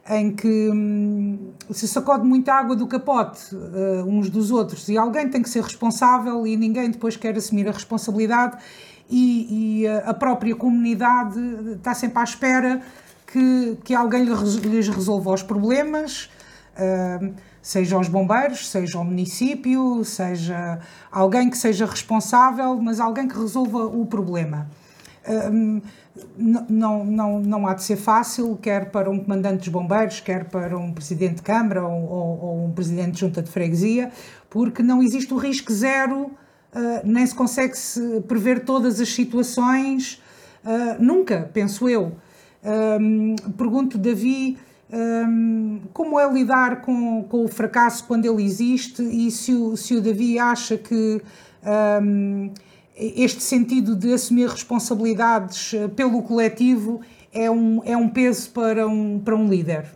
em que hum, se sacode muita água do capote uh, uns dos outros e alguém tem que ser responsável e ninguém depois quer assumir a responsabilidade e, e a própria comunidade está sempre à espera que, que alguém lhes resolva os problemas, uh, seja os bombeiros, seja o município, seja alguém que seja responsável, mas alguém que resolva o problema não, não, não há de ser fácil, quer para um comandante dos bombeiros, quer para um presidente de Câmara ou, ou, ou um presidente de junta de freguesia, porque não existe o risco zero, uh, nem se consegue -se prever todas as situações, uh, nunca, penso eu. Um, pergunto, Davi, um, como é lidar com, com o fracasso quando ele existe e se o, se o Davi acha que. Um, este sentido de assumir responsabilidades eh, pelo coletivo é um, é um peso para um, para um líder?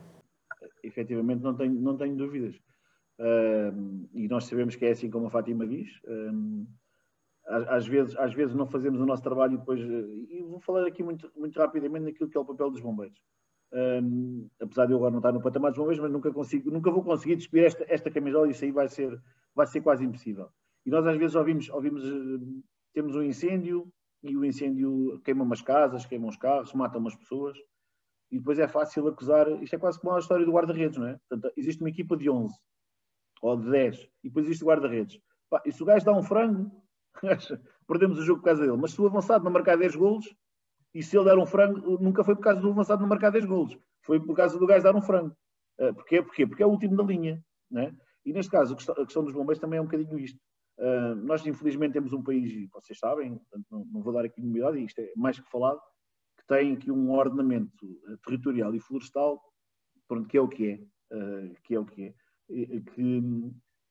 Efetivamente, não tenho, não tenho dúvidas. E nós sabemos que é assim como a Fátima diz. Às, vezes, às vezes não fazemos o nosso trabalho e depois. Uh, e vou falar aqui muito, muito rapidamente naquilo que é o papel dos bombeiros. apesar de eu agora não estar no patamar dos bombeiros, mas nunca, consigo, nunca vou conseguir despir esta, esta camisola e isso aí vai ser, vai ser quase impossível. E nós às vezes ouvimos, ouvimos temos um incêndio e o incêndio queima umas casas, queima uns carros, mata umas pessoas e depois é fácil acusar. Isto é quase como a história do guarda-redes, não é? Portanto, existe uma equipa de 11 ou de 10 e depois existe o guarda-redes. E se o gajo dá um frango, perdemos o jogo por causa dele. Mas se o avançado não marcar 10 golos e se ele der um frango, nunca foi por causa do avançado não marcar 10 golos, foi por causa do gajo dar um frango. Uh, porquê? Porquê? Porque é o último da linha. Né? E neste caso, a questão dos bombeiros também é um bocadinho isto. Uh, nós, infelizmente, temos um país, vocês sabem, portanto, não, não, vou dar aqui novidade, isto é mais que falado, que tem aqui um ordenamento territorial e florestal, pronto, que é o que é, uh, que é o que é, que,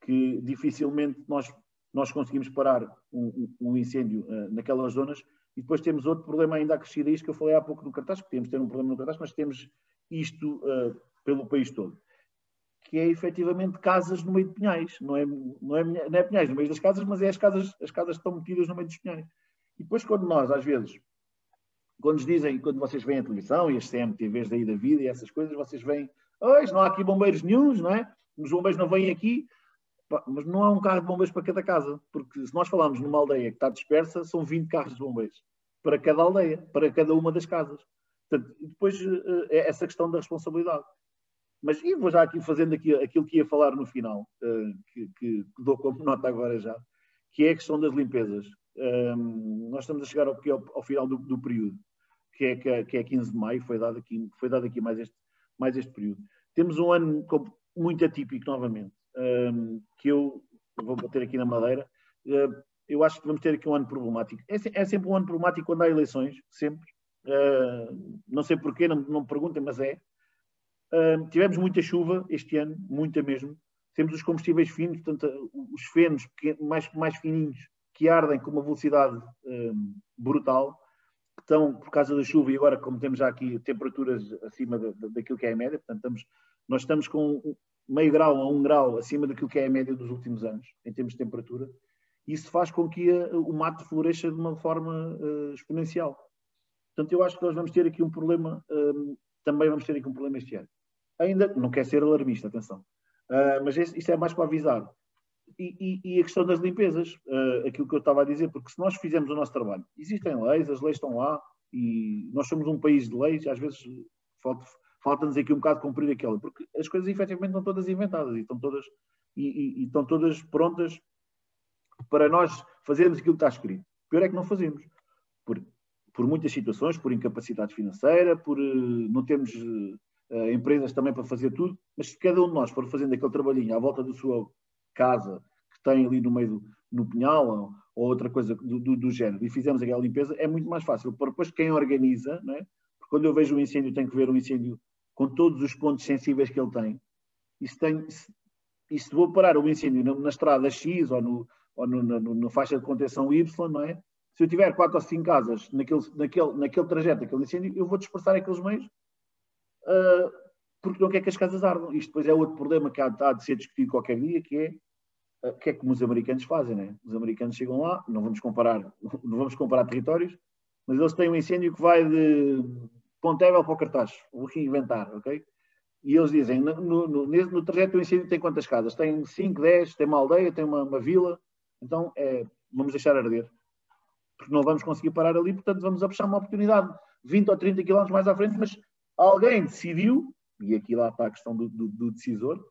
que dificilmente nós, nós conseguimos parar um, um incêndio uh, naquelas zonas e depois temos outro problema ainda a crescer a isto que eu falei há pouco no cartaz, que temos ter um problema no cartaz, mas temos isto pelo país todo que é efetivamente casas no meio de pinhais. Não é, não é, não é pinhais no meio das casas, mas é as casas, as casas estão metidas no meio dos pinhais. E depois, quando nós, às vezes, quando nos dizem, quando vocês veem a televisão e as CMTVs daí da vida e essas coisas, vocês veem, hoje não há aqui bombeiros nenhums, não é? Os bombeiros não vêm aqui, mas não há um carro de bombeiros para cada casa, porque se nós falarmos numa aldeia que está dispersa, são 20 carros de bombeiros para cada aldeia, para cada uma das casas. Portanto, depois eh, é essa questão da responsabilidade. Mas e vou já aqui fazendo aqui, aquilo que ia falar no final, uh, que, que, dou como nota agora já, que é a questão das limpezas. Um, nós estamos a chegar ao, ao, ao final do, do, período, é, que, é, que é 15 de maio, foi dado aqui, foi dado aqui mais, este, mais este período. Temos um ano muito atípico novamente, um, que eu vou bater aqui na madeira. Uh, eu acho que vamos ter aqui um ano problemático. É, é sempre um ano problemático quando há eleições, sempre. Uh, não sei porquê, não, não me perguntem, mas é. Uh, tivemos muita chuva este ano, muita mesmo. Temos os combustíveis finos, portanto, os fenos mais, mais fininhos que ardem com uma velocidade brutal, que estão por causa da chuva e agora, como temos já aqui temperaturas acima da, daquilo que é a média, portanto, estamos, nós estamos com meio grau a um grau acima daquilo que é a média dos últimos anos, em termos de temperatura. Isso faz com que a, o mato floresça de uma forma uh, exponencial. Portanto, eu acho que nós vamos ter aqui um problema, um, também vamos ter aqui um problema este ano ainda não quer ser alarmista, atenção, uh, mas isto é mais para avisar. E, e, e a questão das limpezas, uh, aquilo que eu estava a dizer, porque se nós fizermos o nosso trabalho, existem leis, as leis estão lá, e nós somos um país de leis, às vezes falta, falta-nos aqui um bocado cumprir aquela, porque as coisas efetivamente estão todas inventadas e estão todas, e, e, e estão todas prontas para nós fazermos aquilo que está escrito. O pior é que não fazemos. Por, por muitas situações, por incapacidade financeira, por uh, não termos uh, empresas também para fazer tudo, mas se cada um de nós for fazendo aquele trabalhinho à volta da sua casa, que tem ali no meio do no pinhal ou, ou outra coisa do, do, do, género, e fizermos aquela limpeza, é muito mais fácil. Para depois quem organiza, não é? porque quando eu vejo um incêndio, tenho que ver um incêndio com todos os pontos sensíveis que ele tem. E se, tem, se, e se vou parar o incêndio na, na estrada X ou, no, ou no, na, na, faixa de contenção Y, não é? Se eu tiver quatro ou cinco casas naquele, naquele, naquele trajeto, naquele incêndio, eu vou dispersar aqueles meios uh, porque não quer que as casas ardam. Isto depois é outro problema que há, há de ser discutido qualquer dia, que é uh, que é como os americanos fazem, né? Os americanos chegam lá, não vamos comparar, não vamos comparar territórios, mas eles têm um incêndio que vai de Pontevel para o Cartaz, vou aqui inventar, ok? E eles dizem, no, no, no, no trajeto do incêndio tem quantas casas? Tem 5, 10, tem uma aldeia, tem uma, uma vila, então é, vamos deixar arder. Porque não vamos conseguir parar ali, portanto vamos a puxar uma oportunidade 20 ou 30 quilómetros mais à frente, mas alguém decidiu, e aqui lá está a questão do, do, do decisor,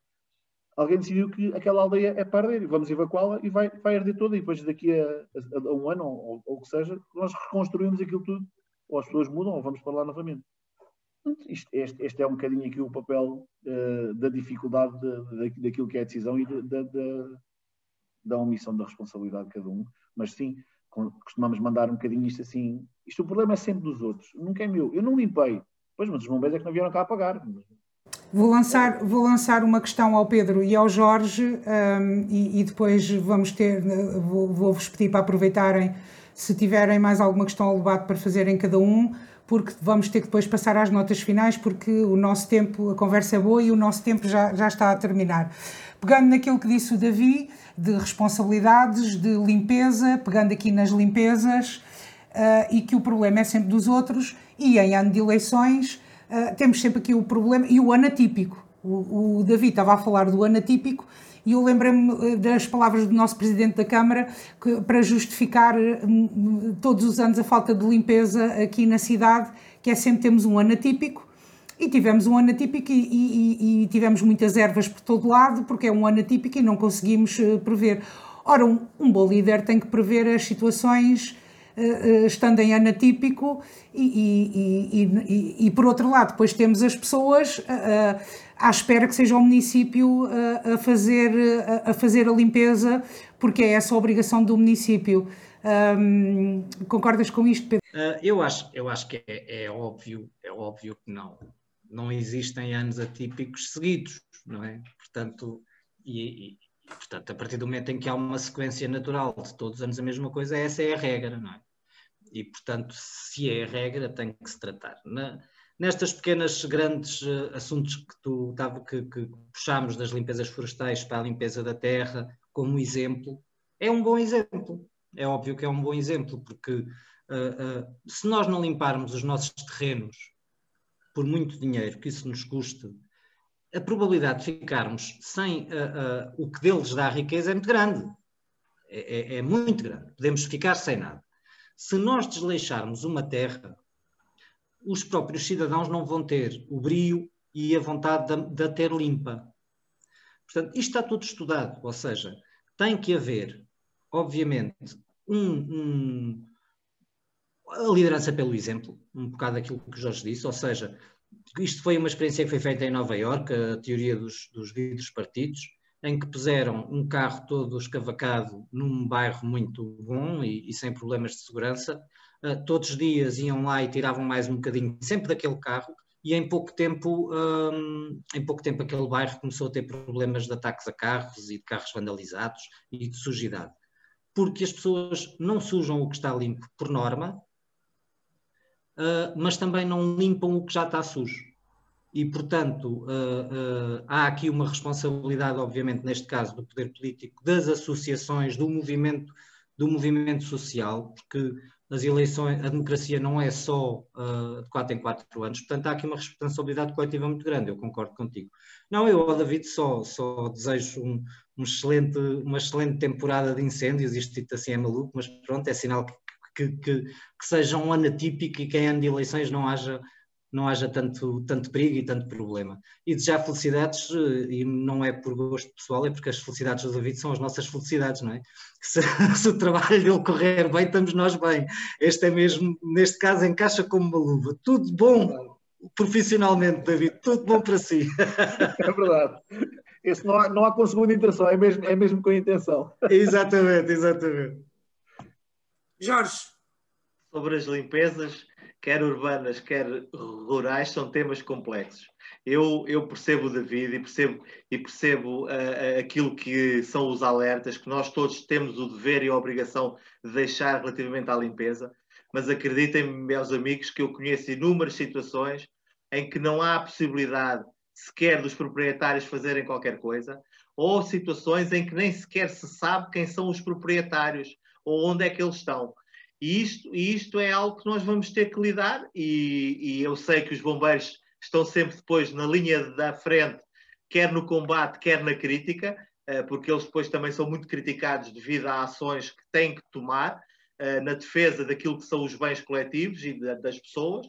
alguém decidiu que aquela aldeia é para arder e vamos evacuá-la e vai, vai arder toda e depois daqui a, a, a um ano ou, ou o que seja, nós reconstruímos aquilo tudo ou as pessoas mudam ou vamos para lá novamente. Isto, este, este, é um bocadinho aqui o papel uh, da dificuldade de, de, daquilo que é a decisão e de, de, da omissão da responsabilidade de cada um. Mas sim, costumamos mandar um bocadinho isto assim. Isto o problema é sempre dos outros, nunca é meu. Eu não limpei. Pois, mas os bombeiros é que não vieram cá a pagar. Vou lançar, vou lançar uma questão ao Pedro e ao Jorge um, e, e, depois vamos ter, vou-vos vou pedir para aproveitarem se tiverem mais alguma questão ao debate para fazerem cada um, porque vamos ter que depois passar às notas finais, porque o nosso tempo, a conversa é boa e o nosso tempo já, já está a terminar. Pegando naquilo que disse o Davi, de responsabilidades, de limpeza, pegando aqui nas limpezas, uh, e que o problema é sempre dos outros, e em ano de eleições uh, temos sempre aqui o problema, e o ano atípico. O, o Davi estava a falar do ano atípico, e eu lembrei-me eh, das palavras do nosso Presidente da Câmara que, para justificar eh, todos os anos a falta de limpeza aqui na cidade, que é sempre temos um ano atípico, e tivemos um ano atípico e, e, e, tivemos muitas ervas por todo lado, porque é um ano atípico e não conseguimos eh, prever. Ora, um, um bom líder tem que prever as situações estando em ano atípico e, e, por outro lado, depois temos as pessoas à espera que seja o município a, a fazer, a, a, fazer a limpeza, porque é essa a obrigação do município. Um, concordas com isto, Pedro? Uh, eu, acho, eu acho que é, é, óbvio, é óbvio que não. Não existem anos atípicos seguidos, não é? Portanto, e, e, portanto, a partir do momento em que há uma sequência natural de todos os anos a mesma coisa, essa é a regra, não é? E, portanto, se é a regra, tem que se tratar. Na, nestas pequenas, grandes uh, assuntos que tu que, que puxámos das limpezas florestais para a limpeza da terra, como exemplo, é um bom exemplo. É óbvio que é um bom exemplo, porque uh, uh, se nós não limparmos os nossos terrenos por muito dinheiro que isso nos custe, a probabilidade de ficarmos sem o que deles dá riqueza é muito grande. É, é, é muito grande. Podemos ficar sem nada. Se nós desleixarmos uma terra, os próprios cidadãos não vão ter o brio e a vontade de, de a ter limpa. Portanto, isto está tudo estudado, ou seja, tem que haver, obviamente, um, um, a liderança pelo exemplo, um bocado aquilo que o Jorge disse, ou seja, isto foi uma experiência que foi feita em Nova Iorque, a teoria dos, dos vidros partidos, em que puseram um carro todo escavacado num bairro muito bom e, e sem problemas de segurança, uh, todos os dias iam lá e tiravam mais um bocadinho, sempre daquele carro, e em pouco tempo, um, em pouco tempo aquele bairro começou a ter problemas de ataques a carros e de carros vandalizados e de sujidade. Porque as pessoas não sujam o que está limpo por norma, uh, mas também não limpam o que já está sujo. E, portanto, uh, uh, há aqui uma responsabilidade, obviamente, neste caso, do poder político, das associações, do movimento, do movimento social, porque as eleições, a democracia não é só uh, de 4 em 4 anos, portanto há aqui uma responsabilidade coletiva muito grande, eu concordo contigo. Não, eu, David, só, só desejo um, um excelente, uma excelente temporada de incêndios, isto assim é maluco, mas pronto, é sinal que, que, que, que seja um ano atípico e que em ano de eleições não haja não haja tanto, tanto perigo e tanto problema. E desejar felicidades, eh, e não é por gosto pessoal, é porque as felicidades do David são as nossas felicidades, não é? Se, se o trabalho dele correr bem, estamos nós bem. Este é mesmo, neste caso, encaixa como uma luva. Tudo bom profissionalmente, David, tudo bom para si. É verdade. Esse não há, não há com segunda intenção, é mesmo, é mesmo com intenção. Exatamente, exatamente. Jorge. Sobre as limpezas, quer urbanas, quer rurais, são temas complexos. Eu, eu percebo o David e percebo, e percebo uh, aquilo que são os alertas, que nós todos temos o dever e a obrigação de deixar relativamente à limpeza, mas acreditem, meus amigos, que eu conheço inúmeras situações em que não há possibilidade sequer dos proprietários fazerem qualquer coisa, ou situações em que nem sequer se sabe quem são os proprietários ou onde é que eles estão. E isto, isto é algo que nós vamos ter que lidar, e, e eu sei que os bombeiros estão sempre depois na linha da frente, quer no combate, quer na crítica, eh, porque eles depois também são muito criticados devido a ações que têm que tomar eh, na defesa daquilo que são os bens coletivos e das pessoas,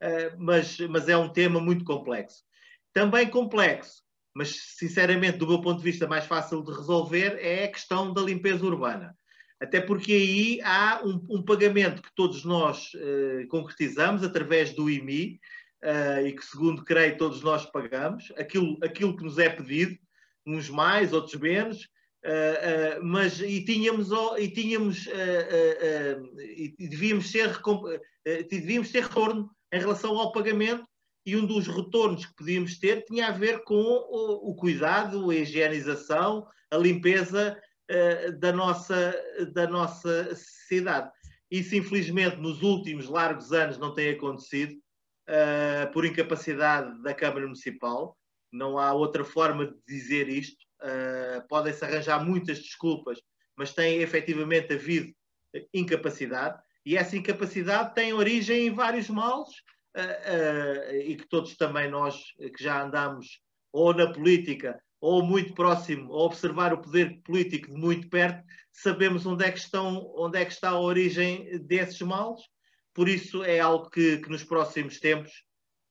eh, mas, mas é um tema muito complexo. Também complexo, mas sinceramente, do meu ponto de vista, mais fácil de resolver é a questão da limpeza urbana. Até porque aí há um, um pagamento que todos nós uh, concretizamos através do IMI uh, eh, e que, segundo creio, todos nós pagamos, aquilo, aquilo que nos é pedido, uns mais, outros menos, uh, mas e tínhamos, e tínhamos e devíamos ser devíamos ter retorno em relação ao pagamento e um dos retornos que podíamos ter tinha a ver com o, o cuidado, a higienização, a limpeza da, nossa, da nossa cidade. Isso, infelizmente, nos últimos largos anos não tem acontecido, uh, por incapacidade da Câmara Municipal. Não há outra forma de dizer isto. Uh, Podem-se arranjar muitas desculpas, mas tem efetivamente havido incapacidade. E essa incapacidade tem origem em vários males uh, e que todos também nós que já andamos ou na política ou muito próximo a observar o poder político de muito perto, sabemos onde é que, estão, onde é que está a origem desses males. Por isso é algo que, que nos próximos tempos,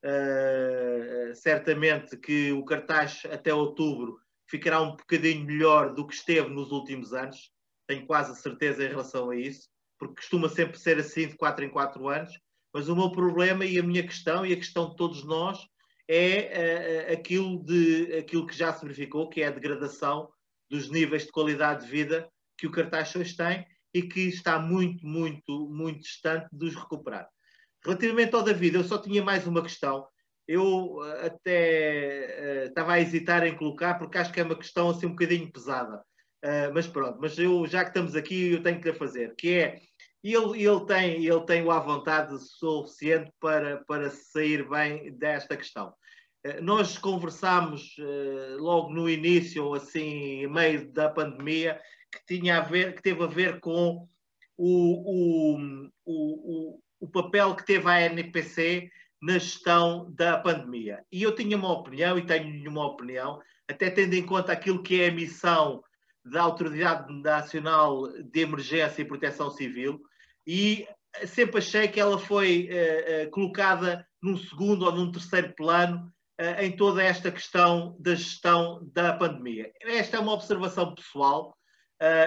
uh, certamente que o cartaz até outubro ficará um bocadinho melhor do que esteve nos últimos anos. Tenho quase certeza em relação a isso, porque costuma sempre ser assim de 4 em 4 anos. Mas o meu problema e a minha questão, e a questão de todos nós, é uh, aquilo, de, aquilo que já se verificou, que é a degradação dos níveis de qualidade de vida que o cartaz hoje tem e que está muito, muito, muito distante de os recuperar. Relativamente ao David, eu só tinha mais uma questão. Eu eh, até uh, estava a hesitar em colocar, porque acho que é uma questão assim um bocadinho pesada. Uh, mas pronto, mas eu, já que estamos aqui, eu tenho que a fazer, que é ele, ele, tem, ele tem à vontade suficiente para, para sair bem desta questão. Eh, nós conversámos uh, logo no início, assim, meio da pandemia, que, tinha a ver, que teve a ver com o, o, o, o papel que teve a NPC na gestão da pandemia. E eu tinha uma opinião, e tenho uma opinião, até tendo em conta aquilo que é a missão da Autoridade Nacional de Emergência e Proteção Civil, e sempre achei que ela foi uh, colocada num segundo ou num terceiro plano uh, em toda esta questão da gestão da pandemia. Esta é uma observação pessoal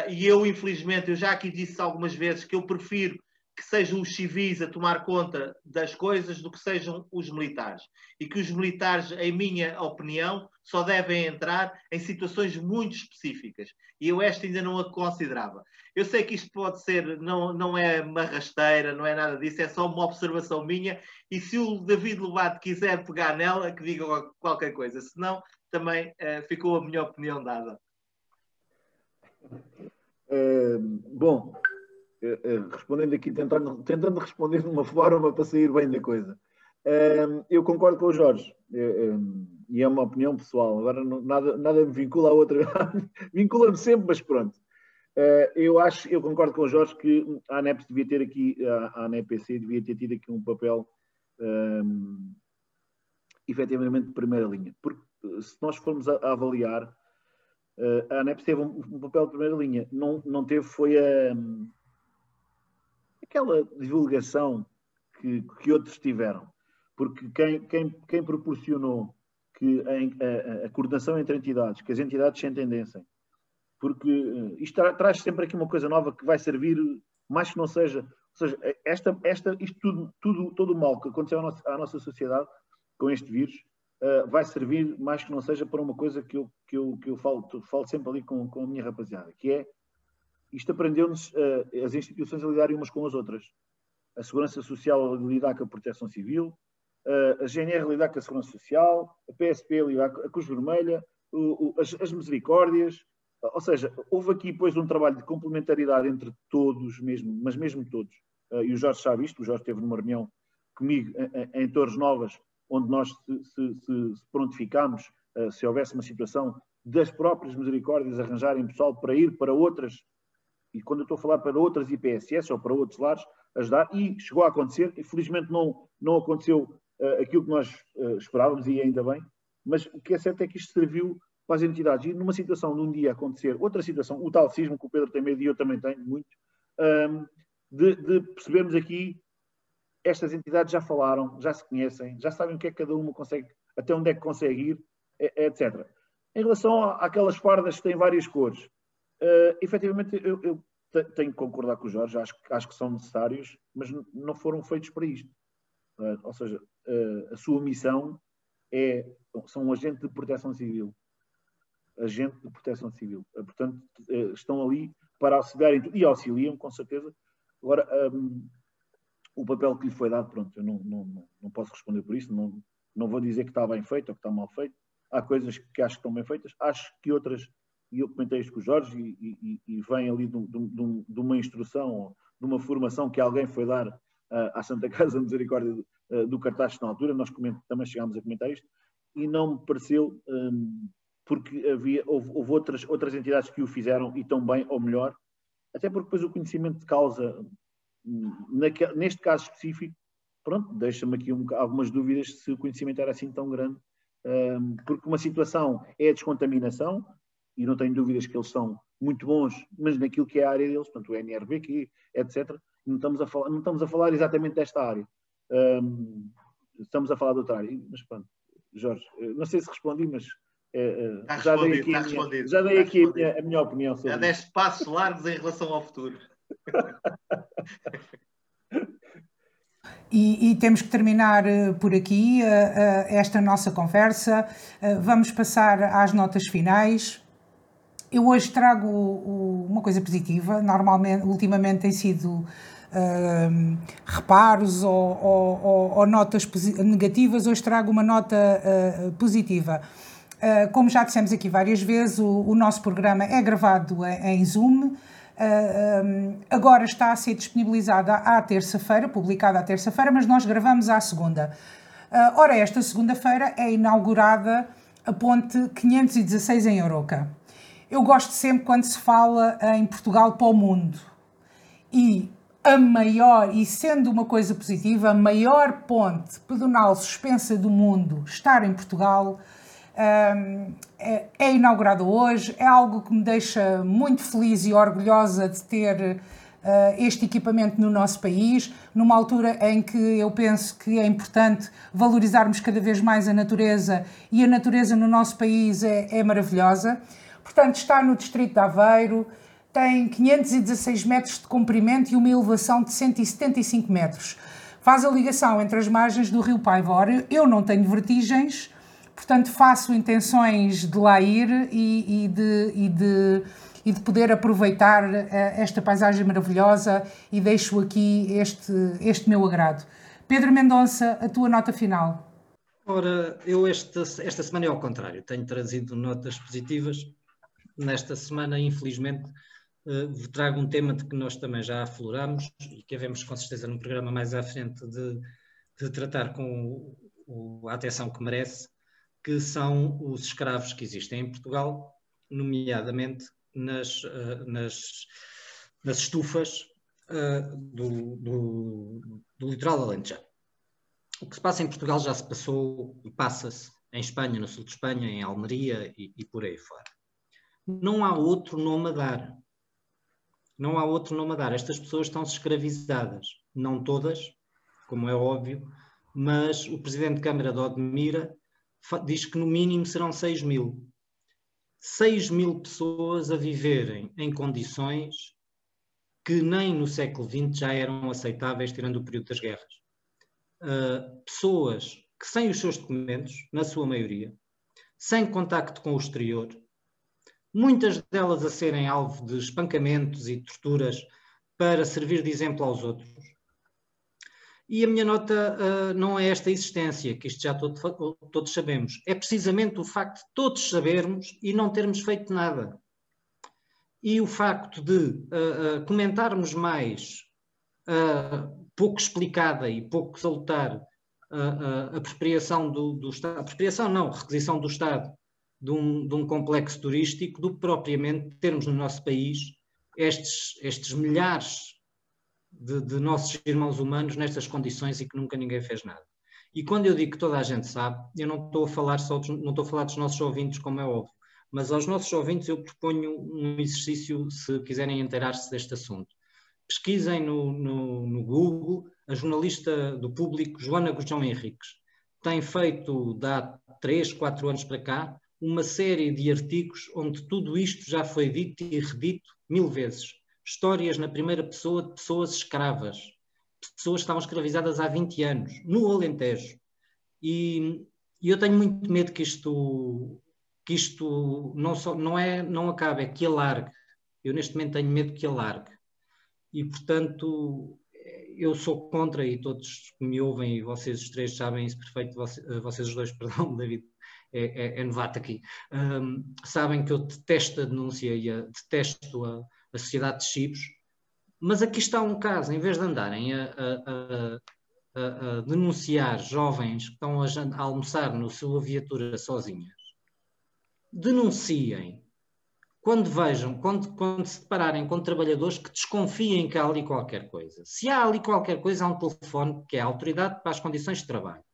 e eu, infelizmente, eu já aqui disse algumas vezes que eu prefiro que sejam os civis a tomar conta das coisas do que sejam os militares. E que os militares, em minha opinião, só devem entrar em situações muito específicas. E eu esta ainda não a considerava. Eu sei que isto pode ser, não, não é uma rasteira, não é nada disso, é só uma observação minha. E se o David Lobato quiser pegar nela, que diga qualquer coisa. Se não, também uh, ficou a minha opinião dada. Uh, bom, respondendo aqui, tentando, tentando responder de uma forma para sair bem da coisa. Eu concordo com o Jorge, eh, e é uma opinião pessoal. Agora nada, nada me vincula a outra, vincula-me sempre, mas pronto. Eu acho, eu concordo com o Jorge que a ANEP devia ter aqui, a ANEPC devia ter tido aqui um papel um, efetivamente de primeira linha. Porque se nós formos a, a avaliar, a ANEP teve um, um, papel de primeira linha. Não, não teve, foi a aquela divulgação que, que outros tiveram. Porque quem, quem, quem proporcionou que a, a, a, coordenação entre entidades, que as entidades se entendessem, porque uh, isto tra traz sempre aqui uma coisa nova que vai servir, mais que não seja, ou seja, esta, esta, isto tudo, tudo, todo o mal que aconteceu à nossa, à nossa sociedade com este vírus uh, vai servir, mais que não seja, para uma coisa que eu, que eu, que eu falo, falo sempre ali com, com a minha rapaziada, que é isto aprendeu-nos uh, as instituições a lidarem umas com as outras. A Segurança Social a lidar com a Proteção Civil, uh, a GNR a lidar com a Segurança Social, a PSP a lidar com a Cruz Vermelha, o, o, as, as, Misericórdias. Ou seja, houve aqui, pois, um trabalho de complementaridade entre todos mesmo, mas mesmo todos. Uh, e o Jorge sabe isto, o Jorge esteve numa reunião comigo em, em Torres Novas, onde nós se, se, se, se prontificámos, se houvesse uma situação das próprias misericórdias arranjarem pessoal para ir para outras e quando eu estou a falar para outras IPSS ou para outros lares, ajudar, e chegou a acontecer, infelizmente não, não aconteceu uh, aquilo que nós uh, esperávamos, e ainda bem, mas o que é certo é que isto serviu para as entidades, e numa situação, num dia acontecer outra situação, o tal sismo que o Pedro tem medo e eu também tenho muito, um, ehm, de, de percebermos aqui, estas entidades já falaram, já se conhecem, já sabem o que é que cada uma consegue, até onde é que consegue ir, etc. Em relação àquelas fardas que têm várias cores, Uh, efetivamente, eu, eu, tenho que concordar com o Jorge, acho, acho que são necessários, mas não foram feitos para isto. Uh, ou seja, uh, a sua missão é, são um agente de proteção civil. Agente de proteção civil. portanto, estão ali para auxiliar e auxiliam, com certeza. Agora, um, o papel que lhe foi dado, pronto, eu não, não, não posso responder por isso, não, não vou dizer que está bem feito ou que está mal feito. Há coisas que acho que estão bem feitas, acho que outras e eu comentei isto com o Jorge, e, e, e vem ali de, de, de, uma instrução, de uma formação que alguém foi dar uh, à Santa Casa Misericórdia do, uh, do Cartaz na altura, nós também chegámos a comentar isto, e não me pareceu, um, porque havia, houve, houve, outras, outras entidades que o fizeram e tão bem ou melhor, até porque depois o conhecimento de causa, hum, naque, neste caso específico, pronto, deixa-me aqui um, algumas dúvidas se o conhecimento era assim tão grande, um, porque uma situação é a descontaminação, e não tenho dúvidas que eles são muito bons, mas naquilo que é a área deles, portanto, o NRBQ, etc., não estamos a falar, não estamos a falar exatamente desta área. Um, estamos a falar de outra área. Mas pronto, Jorge, não sei se respondi, mas é, já, dei aqui, minha, já dei aqui a minha, a minha, opinião sobre Já deste passos largos em relação ao futuro. E, e, temos que terminar por aqui uh, uh, esta nossa conversa. vamos passar às notas finais. Eu hoje trago uma coisa positiva. Normalmente, ultimamente tem sido uh, reparos ou, ou, ou, ou, notas negativas. Hoje trago uma nota uh, positiva. Uh, como já dissemos aqui várias vezes, o, o nosso programa é gravado em, em Zoom. Um, agora está a ser disponibilizada à terça-feira, publicada à terça-feira, mas nós gravamos à segunda. Ora, esta segunda-feira é inaugurada a ponte 516 em Oroca. Eu gosto sempre quando se fala em Portugal para o mundo. E a maior, e sendo uma coisa positiva, a maior ponte pedonal suspensa do mundo estar em Portugal um, é, é inaugurada hoje. É algo que me deixa muito feliz e orgulhosa de ter uh, este equipamento no nosso país, numa altura em que eu penso que é importante valorizarmos cada vez mais a natureza e a natureza no nosso país é, é maravilhosa. Portanto, está no distrito de Aveiro, tem 516 metros de comprimento e uma elevação de 175 metros. Faz a ligação entre as margens do rio Paivor. Eu não tenho vertigens, portanto faço intenções de lá ir e, e, de, e, de, e de poder aproveitar eh, esta paisagem maravilhosa e deixo aqui este, este meu agrado. Pedro Mendonça, a tua nota final. Ora, eu esta, esta semana é ao contrário, tenho trazido notas positivas nesta semana, infelizmente, uh, trago um tema de que nós também já afloramos e que havemos com certeza num programa mais à frente de, de tratar com o, a atenção que merece, que são os escravos que existem em Portugal, nomeadamente nas, uh, nas, nas estufas uh, do, do, do litoral alentejano. O que se passa em Portugal já se passou e passa-se em Espanha, no sul de Espanha, em Almeria e, e por aí fora. Não há outro nome a dar. Não há outro nome a dar. Estas pessoas estão-se escravizadas. Não todas, como é óbvio, mas o Presidente de Câmara de Odmira diz que no mínimo serão 6 mil. 6 mil pessoas a viverem em condições que nem no século XX já eram aceitáveis, tirando o período das guerras. Uh, pessoas que, sem os seus documentos, na sua maioria, sem contacto com o exterior, muitas delas a serem alvo de espancamentos e torturas para servir de exemplo aos outros. E a minha nota uh, não é esta existência, que isto já todo, todos sabemos, é precisamente o facto de todos sabermos e não termos feito nada. E o facto de uh, uh, comentarmos mais, pouco explicada e pouco salutar, a, apropriação do, do Estado, apropriação não, requisição do Estado de um, de um, complexo turístico, do que propriamente termos no nosso país estes, estes milhares de, de, nossos irmãos humanos nestas condições e que nunca ninguém fez nada. E quando eu digo que toda a gente sabe, eu não estou a falar só dos, não estou a falar dos nossos ouvintes, como é óbvio, mas aos nossos ouvintes eu proponho um exercício, se quiserem inteirar-se deste assunto. Pesquisem no, no, no Google a jornalista do público Joana Gurjão Henriques tem feito, há três, quatro anos para cá, uma série de artigos onde tudo isto já foi dito e redito mil vezes. Histórias na primeira pessoa de pessoas escravas, pessoas que estavam escravizadas há 20 anos, no Alentejo. E, e eu tenho muito medo que isto, que isto não, só, não, é, não acabe, é que alargue. Eu neste momento tenho medo que alargue. E, portanto, eu sou contra, e todos que me ouvem, e vocês os três sabem isso perfeito, eh, vocês os dois, perdão, David, é, é, é novato aqui, um, sabem que eu detesto a denúncia e a, detesto a, a, sociedade de chibos, mas aqui está um caso, em vez de andarem a, a denunciar jovens que estão a, almoçar no sua viatura sozinhas, denunciem quando vejam, quando, quando se depararem com trabalhadores que desconfiem que há ali qualquer coisa. Se há ali qualquer coisa, há um telefone que é a autoridade para as condições de trabalho.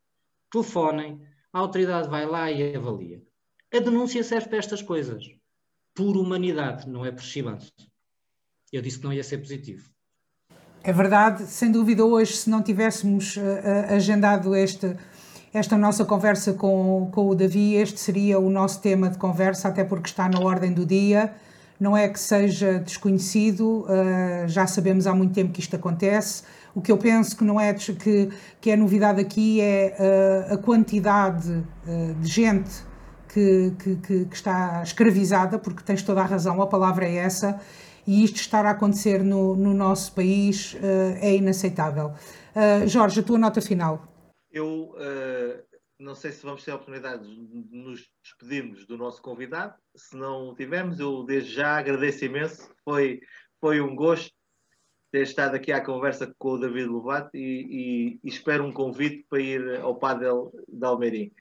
Telefonem, a autoridade vai lá e avalia. A denúncia serve para estas coisas. Por humanidade, não é por chibanço. Eu disse que não ia ser positivo. É verdade, sem dúvida, hoje, se não tivéssemos uh, agendado este esta nossa conversa com, com o Davi, este seria o nosso tema de conversa, até porque está na ordem do dia. Não é que seja desconhecido, uh, já sabemos há muito tempo que isto acontece. O que eu penso que não é que, que é novidade aqui é uh, a quantidade uh, de gente que, que, que, está escravizada, porque tens toda a razão, a palavra é essa, e isto estar a acontecer no, no nosso país é inaceitável. Jorge, a tua nota final. Eu uh, não sei se vamos ter a oportunidade de nos despedirmos do nosso convidado. Se não tivermos, eu desde já agradeço imenso. Foi, foi um gosto ter estado aqui à conversa com o David Lovato e, e, e espero um convite para ir ao Padel de Almeirim.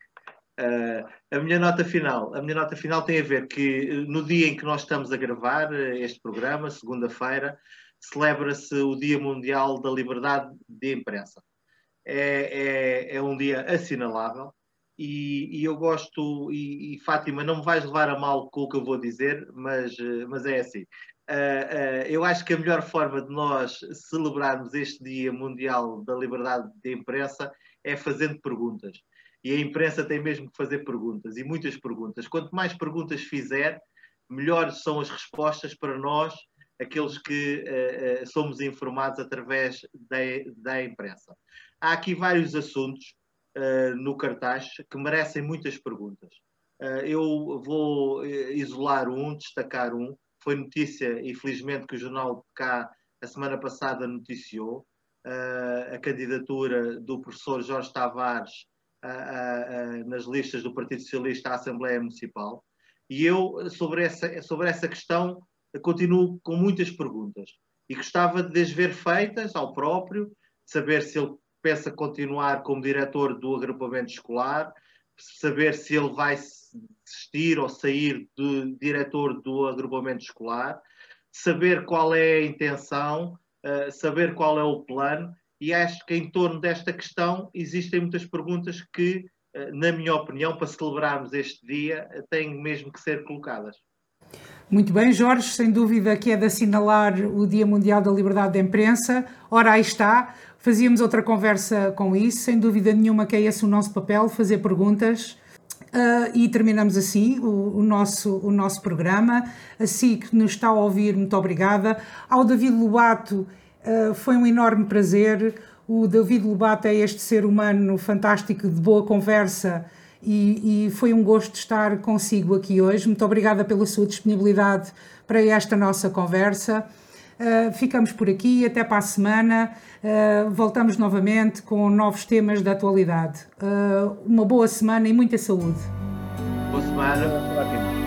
Uh, a minha nota final, a minha nota final tem a ver que no dia em que nós estamos a gravar este programa, segunda-feira, celebra-se o Dia Mundial da Liberdade de Imprensa é, é, é um dia assinalável e, e eu gosto, e, e, Fátima, não me vais levar a mal com o que eu vou dizer, mas, mas é assim. Uh, uh, eu acho que a melhor forma de nós celebrarmos este Dia Mundial da Liberdade de Imprensa é fazendo perguntas. E a imprensa tem mesmo que fazer perguntas, e muitas perguntas. Quanto mais perguntas fizer, melhores são as respostas para nós, aqueles que uh, somos informados através da, da imprensa há aqui vários assuntos no cartaz que merecem muitas perguntas. Eu vou isolar um, destacar um. Foi notícia, infelizmente, que o Jornal de Cá, a semana passada, noticiou uh, a candidatura do professor Jorge Tavares nas listas do Partido Socialista à Assembleia Municipal. E eu, sobre essa, sobre essa questão, continuo com muitas perguntas. E gostava de as ver feitas ao próprio, saber se ele pensa continuar como diretor do agrupamento escolar, saber se ele vai desistir ou sair de diretor do agrupamento escolar, saber qual é a intenção, uh, saber qual é o plano, e acho que em torno desta questão existem muitas perguntas que, uh, na minha opinião, para celebrarmos este dia, têm mesmo que ser colocadas. Muito bem, Jorge, sem dúvida que é de assinalar o Dia Mundial da Liberdade de Imprensa. Ora, aí está. Fazíamos outra conversa com isso, sem dúvida nenhuma que é esse o nosso papel, fazer perguntas. Uh, e terminamos assim o, o, nosso, o nosso programa. Assim que nos está a ouvir, muito obrigada. Ao David Lobato, uh, foi um enorme prazer. O David Lobato é este ser humano fantástico, de boa conversa, e, e, foi um gosto estar consigo aqui hoje. Muito obrigada pela sua disponibilidade para esta nossa conversa. Uh, ficamos por aqui, até para a semana. Uh, voltamos novamente com novos temas da atualidade. Uh, uma boa semana e muita saúde. Boa semana.